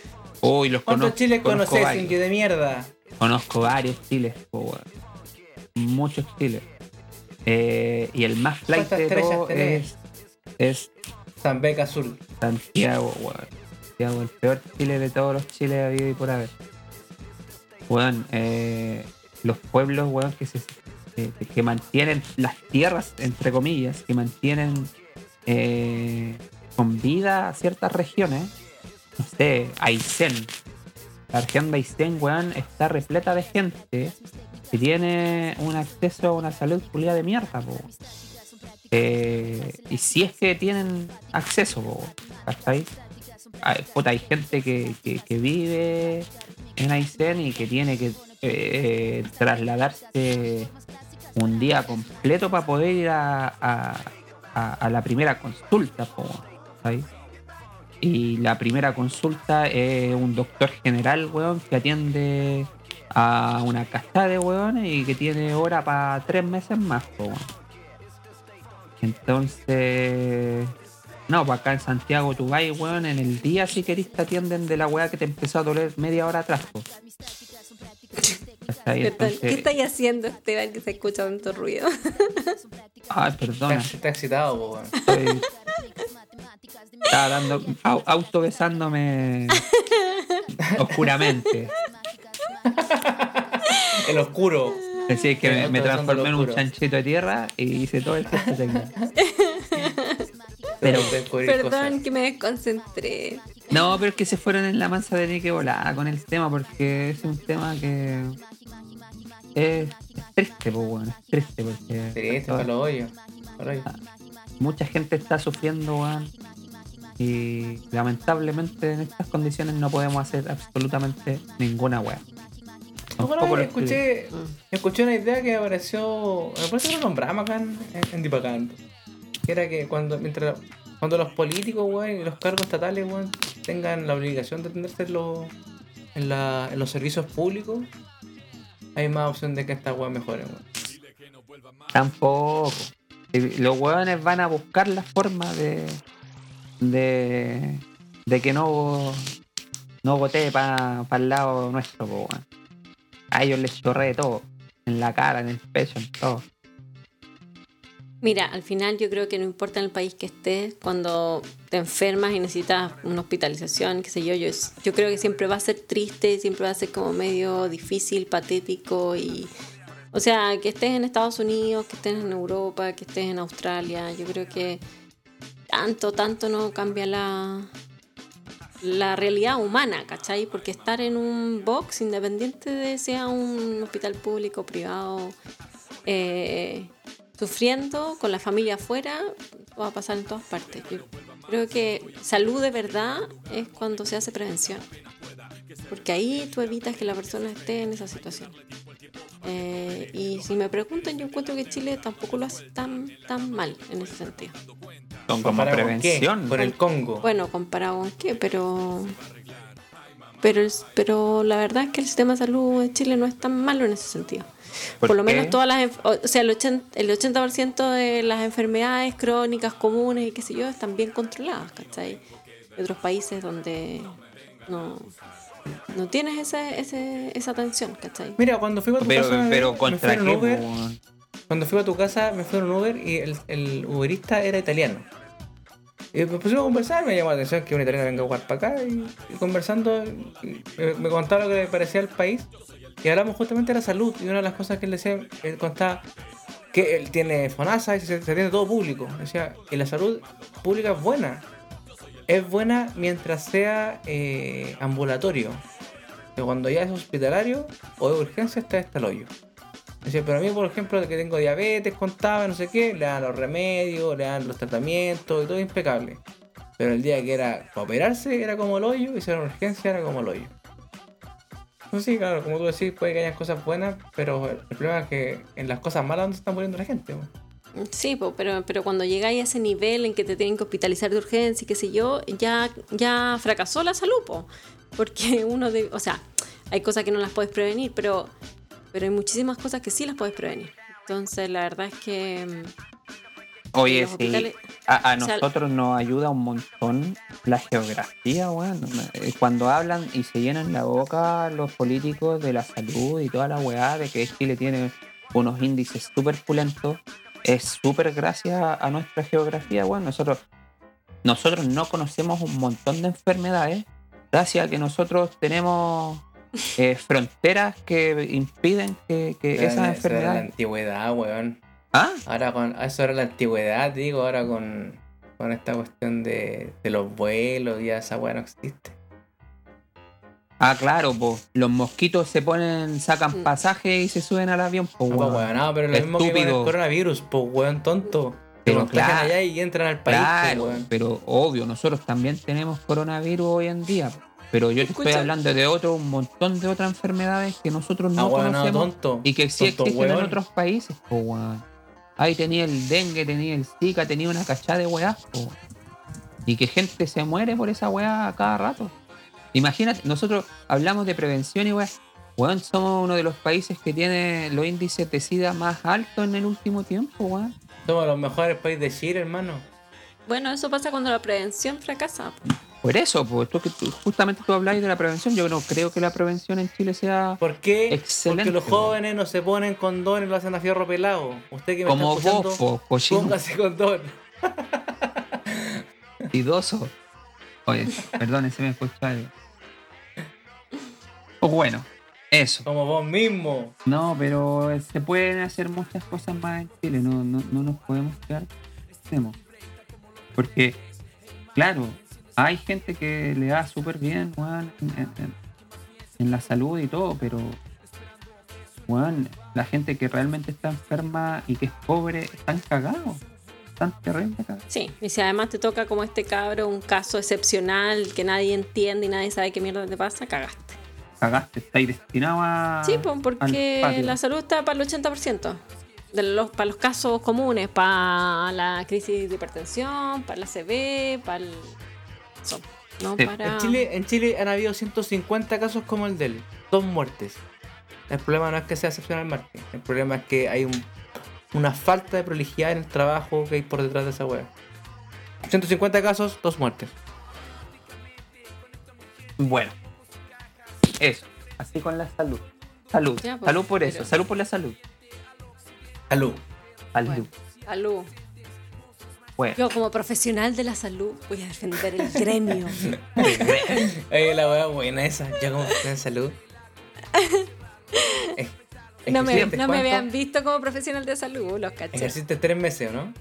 Uy, los ¿Cuántos conozco. chiles conozco conoces, varios. de mierda? Conozco varios chiles, weón. muchos chiles. Eh, y el más flight ¿Cuántas de todo es, es Zambeca Azul. Santiago, weón. El peor chile de todos los chiles habido y por haber. Weón, eh, los pueblos, weón, que se que, mantienen las tierras, entre comillas, que mantienen eh, con vida ciertas regiones. No sé, Aysén. La región de Aysén, weón, está repleta de gente que tiene un acceso a una salud culiada de mierda, po. Eh, y si es que tienen acceso, po, ¿cachai? Hay, puta, hay gente que, que- vive en Aysén y que tiene que eh, trasladarse un día completo para poder ir a, a- la primera consulta. Y la primera consulta es un doctor general, weón, que atiende a una casta de weones y que tiene hora para tres meses más. Entonces, no, pues acá en Santiago tú vas, weón, en el día si querís te atienden de la weá que te empezó a doler media hora atrás. Perdón, ¿Qué estáis haciendo, Esteban, que se escucha tanto ruido? ay, perdona, Está, excitado, po, weón. estoy- estaba dando, au- autobesándome oscuramente. El oscuro. Es decir, que me, transformé en un chanchito de tierra y hice todo el gesto técnico. Pero- Perdón, cosas. que me desconcentré. No, pero es que se fueron en la mansa de Nique volada con el tema porque es un tema que es, es triste, pues bueno, es triste porque Sí, este para los hoyos. mucha gente está sufriendo, weón. Y lamentablemente en estas condiciones no podemos hacer absolutamente ninguna weá. Bueno, lo escuché, escuché una idea que apareció, me parece que lo nombramos acá en, en Dipacán. Era que cuando, mientras, cuando los políticos, weón, y los cargos estatales, weón, tengan la obligación de atenderse en, en, la- en los servicios públicos, hay más opción de que estas weas mejoren, weón. Tampoco. Los hueones van a buscar la forma de. de. de que no. no para el lado nuestro, weón. A ellos les chorree todo. En la cara, en el pecho, en todo. Mira, al final yo creo que no importa en el país que estés, cuando te enfermas y necesitas una hospitalización, qué sé yo, yo, yo creo que siempre va a ser triste, siempre va a ser como medio difícil, patético y... O sea, que estés en Estados Unidos, que estés en Europa, que estés en Australia, yo creo que tanto, tanto no cambia la, la realidad humana, ¿cachai? Porque estar en un box, independiente de sea un hospital público, privado, eh, sufriendo con la familia afuera, va a pasar en todas partes. Yo creo que salud de verdad es cuando se hace prevención. Porque ahí tú evitas que la persona esté en esa situación. Eh, y si me preguntan, yo encuentro que Chile tampoco lo hace tan, tan mal en ese sentido. Como ¿Comparado con qué? prevención. Con el Congo. Bueno, comparado con qué, pero. Pero, pero la verdad es que el sistema de salud de Chile no es tan malo en ese sentido. Por, ¿Por lo qué? menos todas las. enf- O sea, el 80%, el 80 de las enfermedades crónicas comunes y qué sé yo están bien controladas, ¿cachai? Hay otros países donde no, no tienes ese, ese, esa atención, ¿cachai? Mira, cuando fui a tu Pero, casa, pero me contra fui en qué, Uber? Cuando fui a tu casa me fui en un Uber y el, el Uberista era italiano. Y me pusimos a conversar, me llamó la atención que un italiano venga a jugar para acá y, y conversando y me, me contaba lo que le parecía al país y hablamos justamente de la salud y una de las cosas que él decía, él contaba que él tiene FONASA y se, tiene todo público. Decía, y la salud pública es buena. Es buena mientras sea eh, ambulatorio. Pero cuando ya es hospitalario o de urgencia está hasta el hoyo. Decía, pero a mí, por ejemplo, que tengo diabetes, contaba, no sé qué, le dan los remedios, le dan los tratamientos y todo impecable. Pero el día que era para operarse era como el hoyo y si era urgencia era como el hoyo. Pues sí, claro, como tú decís, puede que haya cosas buenas, pero el problema es que en las cosas malas donde se está muriendo la gente. Sí, pero, pero cuando llegáis a ese nivel en que te tienen que hospitalizar de urgencia y qué sé yo, ya, ya fracasó la salud, po. porque uno de, o sea, hay cosas que no las puedes prevenir, pero, pero hay muchísimas cosas que sí las puedes prevenir. Entonces, la verdad es que mm, Oye, los sí. hospitales- A, a o sea, nosotros nos ayuda un montón la geografía, weón. Eh, Cuando hablan y se llenan la boca los políticos de la salud y toda la weá de que Chile tiene unos índices súper pulentos, es súper gracias a nuestra geografía, weón. Nosotros, nosotros no conocemos un montón de enfermedades gracias a que nosotros tenemos eh, fronteras que impiden que, que esas era la enfermedades... antigüedad, weón. ¿Ah? Ahora con eso era la antigüedad, digo, ahora con, con esta cuestión de, de los vuelos, ya esa weá no existe. Ah, claro, po. los mosquitos se ponen, sacan Mm. pasaje y se suben al avión, po, No, pues, weón. weón, no, pero lo mismo que con Estúpido. el coronavirus, pues weón tonto. Se Pero claro. allá y entran al país, Claro, pues, weón. pero obvio, nosotros también tenemos coronavirus hoy en día. po. Pero yo te estoy hablando de otro, un montón de otras enfermedades que nosotros no Ah, weón, no, conocemos tonto. y que sí Tonto, existen en weón. otros países, po, weón. Ahí tenía el dengue, tenía el zika, tenía una cachada de weás, po. Y que gente se muere por esa weá a cada rato. Imagínate, nosotros hablamos de prevención y weá. Weón, somos uno de los países que tiene los índices de SIDA más altos en el último tiempo, weón. Somos los mejores países de Chile, hermano. bueno, eso pasa cuando la prevención fracasa. po. Por eso, pues tú, justamente tú habláis de la prevención. Yo no creo que la prevención en Chile sea ¿Por qué? Excelente, Porque los jóvenes no se ponen condón y lo hacen a fierro pelado. Usted que me como está vos, po, póngase condón. idoso. Oye, perdón, se me escuchó algo. Pues bueno, eso. Como vos mismo. No, pero se pueden hacer muchas cosas más en Chile. No, no, no nos podemos quedar. Porque, claro, hay gente que le da súper bien, weón, en, en- en la salud y todo, pero, weón, la gente que realmente está enferma y que es pobre, están cagados. Están terrible cagados. Sí, y si además te toca como este cabro, un caso excepcional que nadie entiende y nadie sabe qué mierda te pasa, cagaste. Cagaste, estáis destinado a. Sí, pues porque la salud está para el 80%. De los, para los casos comunes, para la crisis de hipertensión, para la CB, para el... eso, no Sí. para... En Chile, en Chile han habido 150 casos como el de él. Dos muertes. El problema no es que sea excepcional Martín. El problema es que hay un una falta de prolijidad en el trabajo que hay por detrás de esa weá. 150 casos, dos muertes. Bueno. Eso. Así con la salud. Salud. Ya, pues, salud por eso. pero- Salud por la salud. Salud. Salud. Bueno. Salud. Bueno. Yo como profesional de la salud voy a defender el gremio. Oye, la weá buena esa. Yo como estoy en salud. Eh, No me, ¿ejerciste no me habían visto como profesional de salud, los caché. Ejerciste tres meses, ¿o no?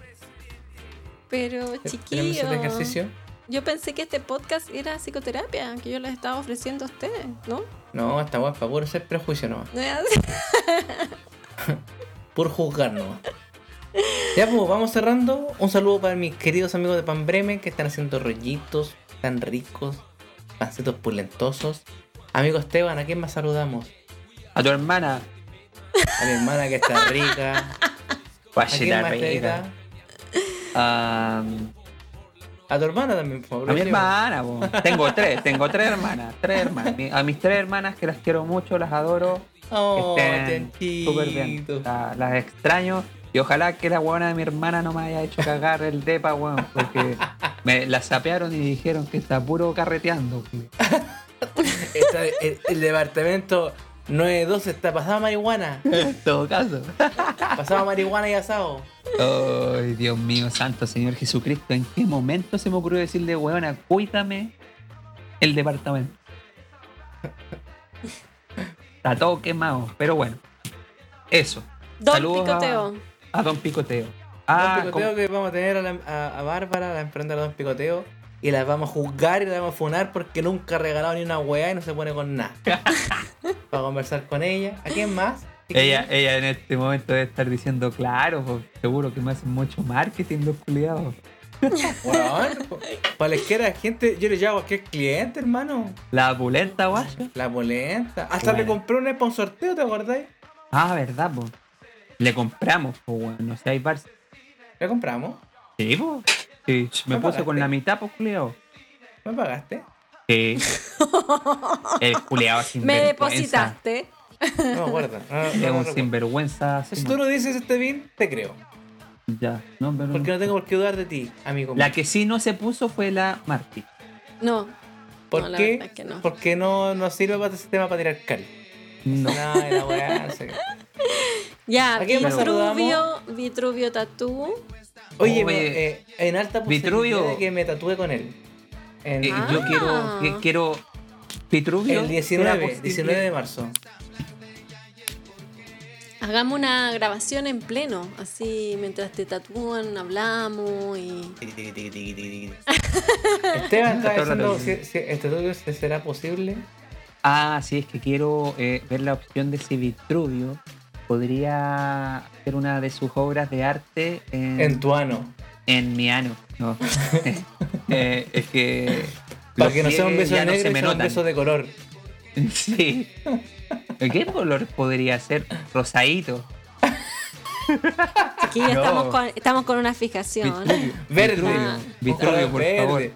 Pero ¿Tres chiquillo, meses de ejercicio? yo pensé que este podcast era psicoterapia, que yo les estaba ofreciendo a ustedes, ¿no? No, es para puro ser prejuicio nomás. Por juzgar nomás. Ya pues, vamos cerrando. Un saludo para mis queridos amigos de Pan Bremen que están haciendo rollitos tan ricos, pancitos pulentosos. Amigo Esteban, ¿a quién más saludamos? A tu hermana. A mi hermana que está rica. ¿A quién Guachita rica. rica? A, tu hermana también, por favor. a mi hermana, po. tengo tres, tengo tres hermanas, tres hermanas. A mis tres hermanas que las quiero mucho, las adoro, Oh, estén súper bien. La- las extraño y ojalá que la buena de mi hermana no me haya hecho cagar el depa, weón, porque me la sapearon y dijeron que está puro carreteando. Está- el, el departamento 92 está pasado marihuana. En todo caso. Pasado marihuana y asado. Ay, Dios mío, santo Señor Jesucristo, ¿en qué momento se me ocurrió decirle, weona, cuídame el departamento? Está todo quemado, pero bueno. Eso, Don Saludos a- Picoteo. a Don Picoteo. Ah, Ah, Picoteo que vamos a tener a, la- a- a Bárbara, la emprendedora Don Picoteo, y la vamos a juzgar y la vamos a funar porque nunca ha regalado ni una weá y no se pone con nada. Para conversar con ella. ¿A quién más? ella, ella en este momento debe estar diciendo, claro, pues, seguro que me hacen mucho marketing los culiados. La izquierda gente, yo le llamo a cualquier cliente, hermano. La pulenta, guayo. La polenta. Hasta le Bueno. compré una para un sorteo, ¿te acordáis? Ah, verdad, pues. Le compramos, pues, weón, no sé, hay bar. ¿La compramos? Sí, pues. Sí, me ¿Me puse con la mitad, pues, culiado. ¿Me pagaste? Sí. El culiado sin Me depositaste. No me acuerdo. No, no, no Es un sinvergüenza. Si sí, tú no dices este bien, te creo. Ya, no, pero. Porque no tengo por qué dudar de ti, amigo. La mío. que sí no se puso fue la Marty. No. ¿Por qué? es que. Porque no, no sirve para este sistema para tirar cal. No. No, la weá. Ya, ¿A quién más Vitruvio, Vitruvio Tatú. Oye, me- eh, en alta posibilidad Vitruvio. de que me tatúe con él. En Eh, Ah. Yo quiero. que- quiero. Vitruvio. el ¿será 19, posible? 19 de marzo. Hagamos una grabación en pleno, así mientras te tatúan, hablamos y. Esteban está diciendo si, si este se- será posible. Ah, sí, es que quiero eh, ver la opción de si Vitruvio podría hacer una de sus obras de arte en, En tu ano. en mi ano. No. Eh, es que. Para los que no sea un beso no negro, se me sea un notan. beso de color. Sí. ¿Qué color podría ser? Rosadito. Aquí ya No. estamos, con, estamos con una fijación. Vitruvio. Verde. Ah. Vitruvio, por verde. favor.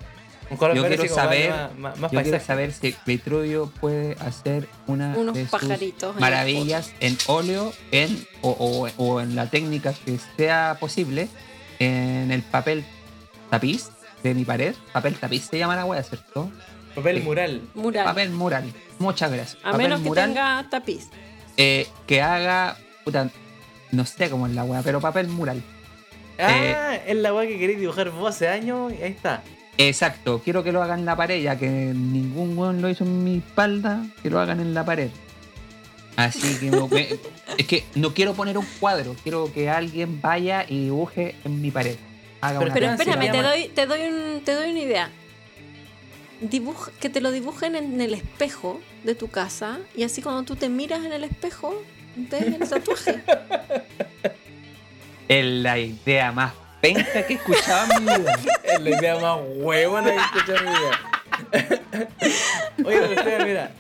Un color Yo verde quiero saber- más, más, más Yo quiero saber si Vitruvio puede hacer una Unos de sus pajaritos maravillas en óleo en, o, o- o en la técnica que sea posible en el papel tapiz de mi pared. Papel tapiz se llama la wea, ¿cierto? Papel Sí. mural. Mural. Papel mural. Muchas gracias. a Papel menos que tenga tapiz. eh, que haga, puta, no sé cómo es la wea, pero papel mural. Ah, es la weá que queréis dibujar vos hace años y ahí está. Exacto, quiero que lo hagan en la pared, ya que ningún weón lo hizo en mi espalda, que lo hagan en la pared. Así que me- es que no quiero poner un cuadro, quiero que alguien vaya y dibuje en mi pared. Haga Pero una Pero espérame, te doy, te doy un, te doy una idea. Dibuja, que te lo dibujen en el espejo de tu casa y así cuando tú te miras en el espejo, ves el tatuaje. Es la idea más penca que he escuchado en mi vida. Es la idea más huevona que he escuchado en mi vida. Oye, pero Esteban, mira.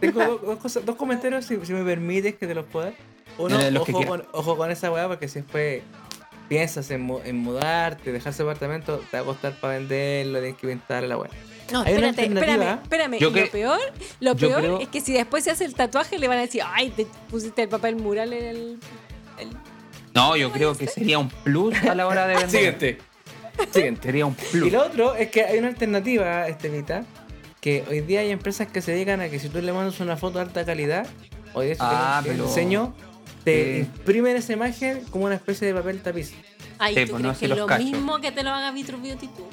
Tengo dos, dos cosas, dos comentarios, si, si me permites que te los pueda dar. Uno, Eh, los ojo, con, ojo con esa weá, porque si después piensas en, mu- en mudarte, dejar ese apartamento, te va a costar para venderlo, tienes que pintar la weá. No, espérate, espérame, alternativa. espérame. Yo Y que- lo peor, lo yo peor creo- es que si después se hace el tatuaje le van a decir, ay, te pusiste el papel mural en el. el-". No, yo creo que sería un plus a la hora de vender. Siguiente. Siguiente. Sería un Y plus. lo otro es que hay una alternativa, Estevita, que hoy día hay empresas que se dedican a que si tú le mandas una foto de alta calidad, o de eso Ah, que te pero- enseño, te Sí. imprimen esa imagen como una especie de papel tapiz. Ay, Sí, ¿tú pues no crees se que lo cacho. mismo que te lo haga Vitruvio Titú?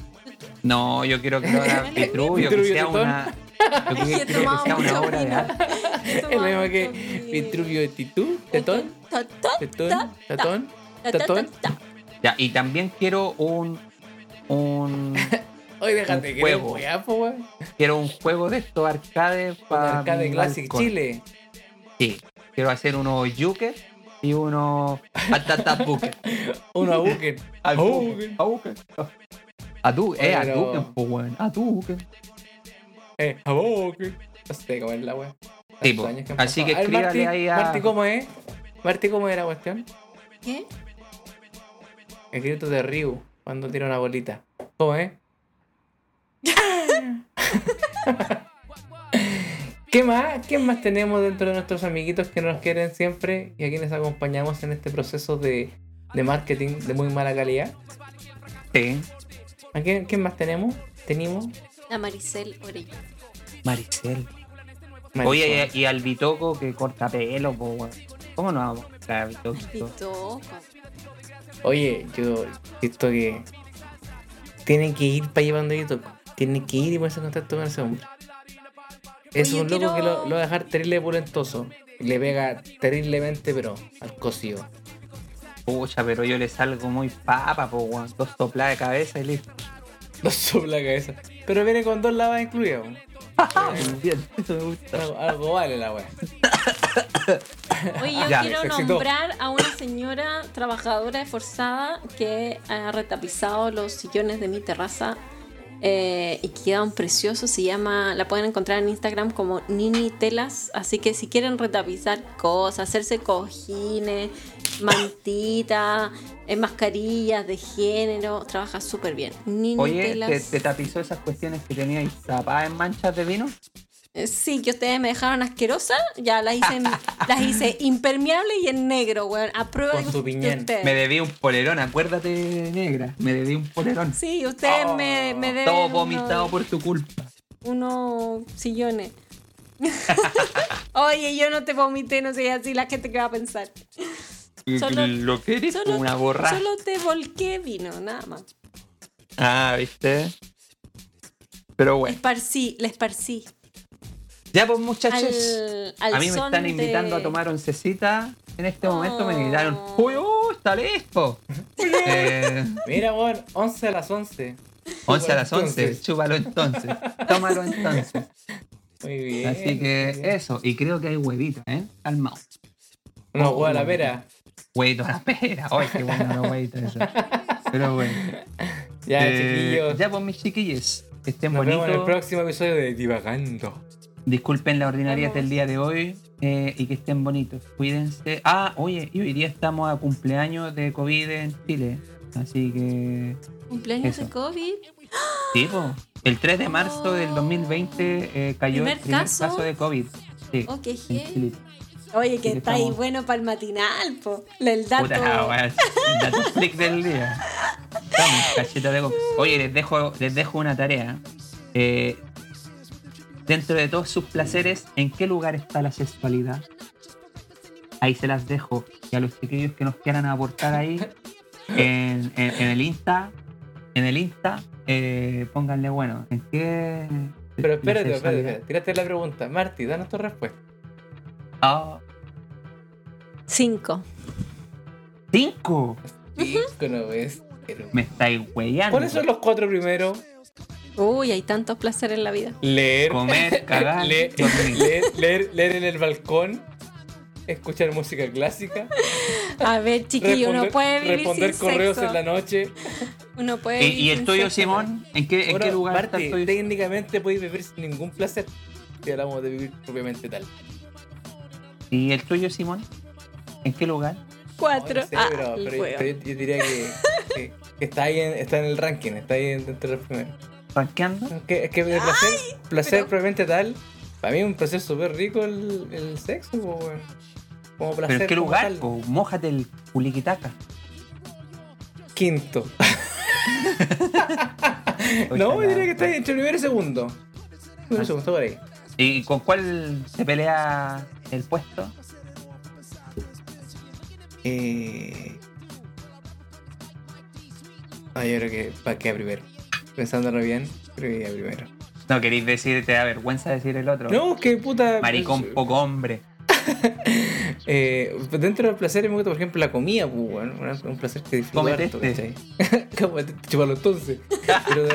No, yo quiero que lo haga Vitruvio, que sea una. Que quiero que sea una obra de arte. Es lo mismo que Vitruvio de Titú, Tetón, Tetón, Tatón, ta, ta, Tatón. ta, ta. Ya, y también quiero un. Un. Oye, déjate Un que juego. eres weá, po, weón. Quiero un juego de estos arcades para. Arcade Classic balcón. Chile. Sí. Quiero hacer unos yuques y unos. Atatabuques. Uno a Buken. Hadouken. Hadouken. Adu, eh, Pero- Hadouken, pues, weón. Hadouken. Eh, a Buken. No sé cómo es la que han Así que A escríbale Marti, ahí a- Marti, ¿cómo es? Marti, ¿cómo era la cuestión? ¿Qué? El grito de Ryu cuando tira una bolita. ¿Cómo es? ¿Qué más? ¿Qué más tenemos dentro de nuestros amiguitos que nos quieren siempre y a quienes acompañamos en este proceso de, de marketing de muy mala calidad? Sí. ¿A quién, quién más tenemos? ¿Tenemos? La Maricel Orellana. Maricel. Oye, y, y al Bitoco que corta pelo, po, weón. ¿Cómo no vamos a a Bitoco? Oye, yo visto que tienen que ir para llevando YouTube. Tienen que ir y ponerse en contacto con ese hombre. Es Oye, un loco quiero- que lo, lo va a dejar terrible pulentoso. Le pega terriblemente, pero al cocido. Pucha, pero yo le salgo muy papa, po, weón. Dos sopladas de cabeza y listo. No sopla la cabeza. Pero viene con dos lavas incluidas. Bien, eso me gusta. Algo, algo vale la wea. Oye, yo Ya, quiero nombrar a una señora trabajadora esforzada que ha retapizado los sillones de mi terraza eh, y que quedan preciosos. Se llama, la pueden encontrar en Instagram como Nini Telas. Así que si quieren retapizar cosas, hacerse cojines, mantitas, eh, mascarillas de género, trabaja súper bien. Nini Oye. ¿te, te tapizó esas cuestiones que teníais tapadas en manchas de vino? Eh, Sí, que ustedes me dejaron asquerosa, ya las hice, en- las hice impermeable y en negro, weón. A prueba Con de, piñén. ustedes. Me debí un polerón, acuérdate, negra. Me debí un polerón. Sí, ustedes Oh, me, me deben Todo unos- vomitado por tu culpa. unos sillones. Oye, yo no te vomité, no sé así la gente que va a pensar. Solo- Lo que eres solo- una borra. Solo te volqué vino, nada más. Ah, ¿viste? Pero bueno. Esparcí, la esparcí. Ya pues muchachos. Al, al a mí me están de- invitando a tomar oncecita. En este momento me Oh. gritaron, ¡Uy, uh, está listo! Eh, Mira, weón, 11 a las 11. 11 a las 11, Entonces. chúpalo entonces. Tómalo entonces. Muy bien. Así que bien. eso, y creo que hay huevitos, ¿eh? Calmado. No, weón, a la pera. Huevito a la pera. Ay, qué bueno los huevitos eso. Pero bueno. Ya, Eh, chiquillos. Ya pues mis chiquillos, que estén Nos vemos en el bonitos. próximo episodio de Divagando. Disculpen la ordinariedad Vamos. del día de hoy eh, y que estén bonitos. Cuídense. Ah, oye, y hoy día estamos a cumpleaños de COVID en Chile. Así que. Cumpleaños Eso. de COVID. Sí, po. El 3 de marzo del 2020 eh, cayó ¿Primer el primer caso? caso? de COVID. Sí, Oh, qué en. Chile. Oye, que está ahí bueno para el matinal, po. El dato. Puta, el del día. Estamos, cacheta de Oye, les dejo, les dejo una tarea. Eh, dentro de todos sus placeres, ¿en qué lugar está la sexualidad? Ahí se las dejo. Y a los chiquillos que nos quieran aportar ahí, en, en- en el Insta, en el Insta, eh, pónganle bueno. ¿En qué? Pero espérate, espérate, espérate. Tírate la pregunta. Marty, danos tu respuesta. Ah, Cinco. ¡Cinco! Cinco no ves. Pero- Me estáis weyando. ¿Cuáles son los cuatro primeros? Uy, hay tantos placeres en la vida. Leer. Comer, cagar, leer, leer, leer, leer en el balcón. Escuchar música clásica. A ver, chiquillo, uno puede vivir responder sin correos sexo. en la noche. Uno puede ¿Y, vivir y el sin tuyo, Simón? ¿En qué, en Bueno, qué lugar está Marty, el tuyo? técnicamente podéis vivir sin ningún placer. Si hablamos de vivir propiamente tal. ¿Y el tuyo, Simón? ¿En qué lugar? Cuatro. No, no sé, Ah, pero, yo, yo diría que, que- que está ahí en, está en el ranking, está ahí dentro de los primeros. ¿Rankeando? Es que, es que de placer, placer pero- propiamente tal, para mí es un placer súper rico el, el sexo, po, weón. como placer. ¿Pero en qué lugar? tal. po? Mójate el culiquitaca. Quinto. no, yo diría que está entre primero y segundo. Primero y segundo, está por ahí. ¿Y con cuál se pelea el puesto? Eh... Ah, yo creo que para qué primero. Pensándolo bien, creo que primero. No queréis decir, te da vergüenza decir el otro. No, que puta. Maricón pues, poco hombre. Eh, dentro del placer me gusta, por ejemplo, la comida, pues, bueno, un- placer que disfruto harto, este. este, chúpalo entonces. Pero,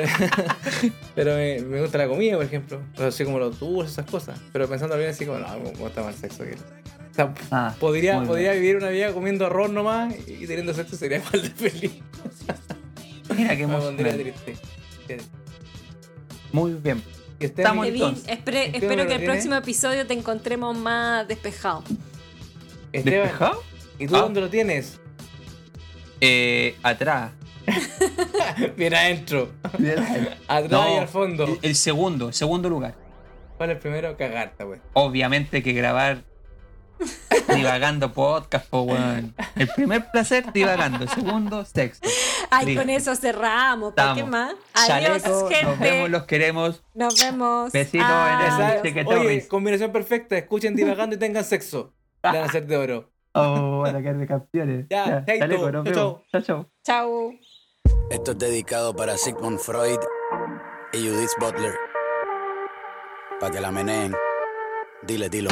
pero me, me gusta la comida, por ejemplo. Así como los dulces, esas cosas. Pero pensando bien, así como, no, me gusta más el sexo que o sea, Ah, podría, podría vivir una vida comiendo arroz nomás y teniendo sexo sería igual de feliz. Mira qué emocionante. Muy bien. Estamos amigo, Kevin, entonces. espere- ¿En qué espero que el tiene? próximo episodio te encontremos más despejado. Esteban, ¿Despejado? ¿y tú Ah. dónde lo tienes? Eh, atrás. Bien adentro. Atrás No, y al fondo. El, el segundo, segundo lugar. ¿Cuál es el primero? Cagarte, güey. Obviamente que grabar divagando podcast, po, weón. El primer placer, divagando. El segundo, sexo. Ay, Listo. con eso cerramos. ¿Para qué más? Adiós, Chaleco, gente. nos vemos, los queremos. Nos vemos. Besitos en el- Oye, combinación perfecta. Escuchen divagando y tengan sexo. Van a hacer de oro. Oh, van a caer de campeones. Ya, chaito. chaleco, nos Chau, vemos. Chao, chao. Chao. Esto es dedicado para Sigmund Freud y Judith Butler. Para que la meneen. Dile, dilo.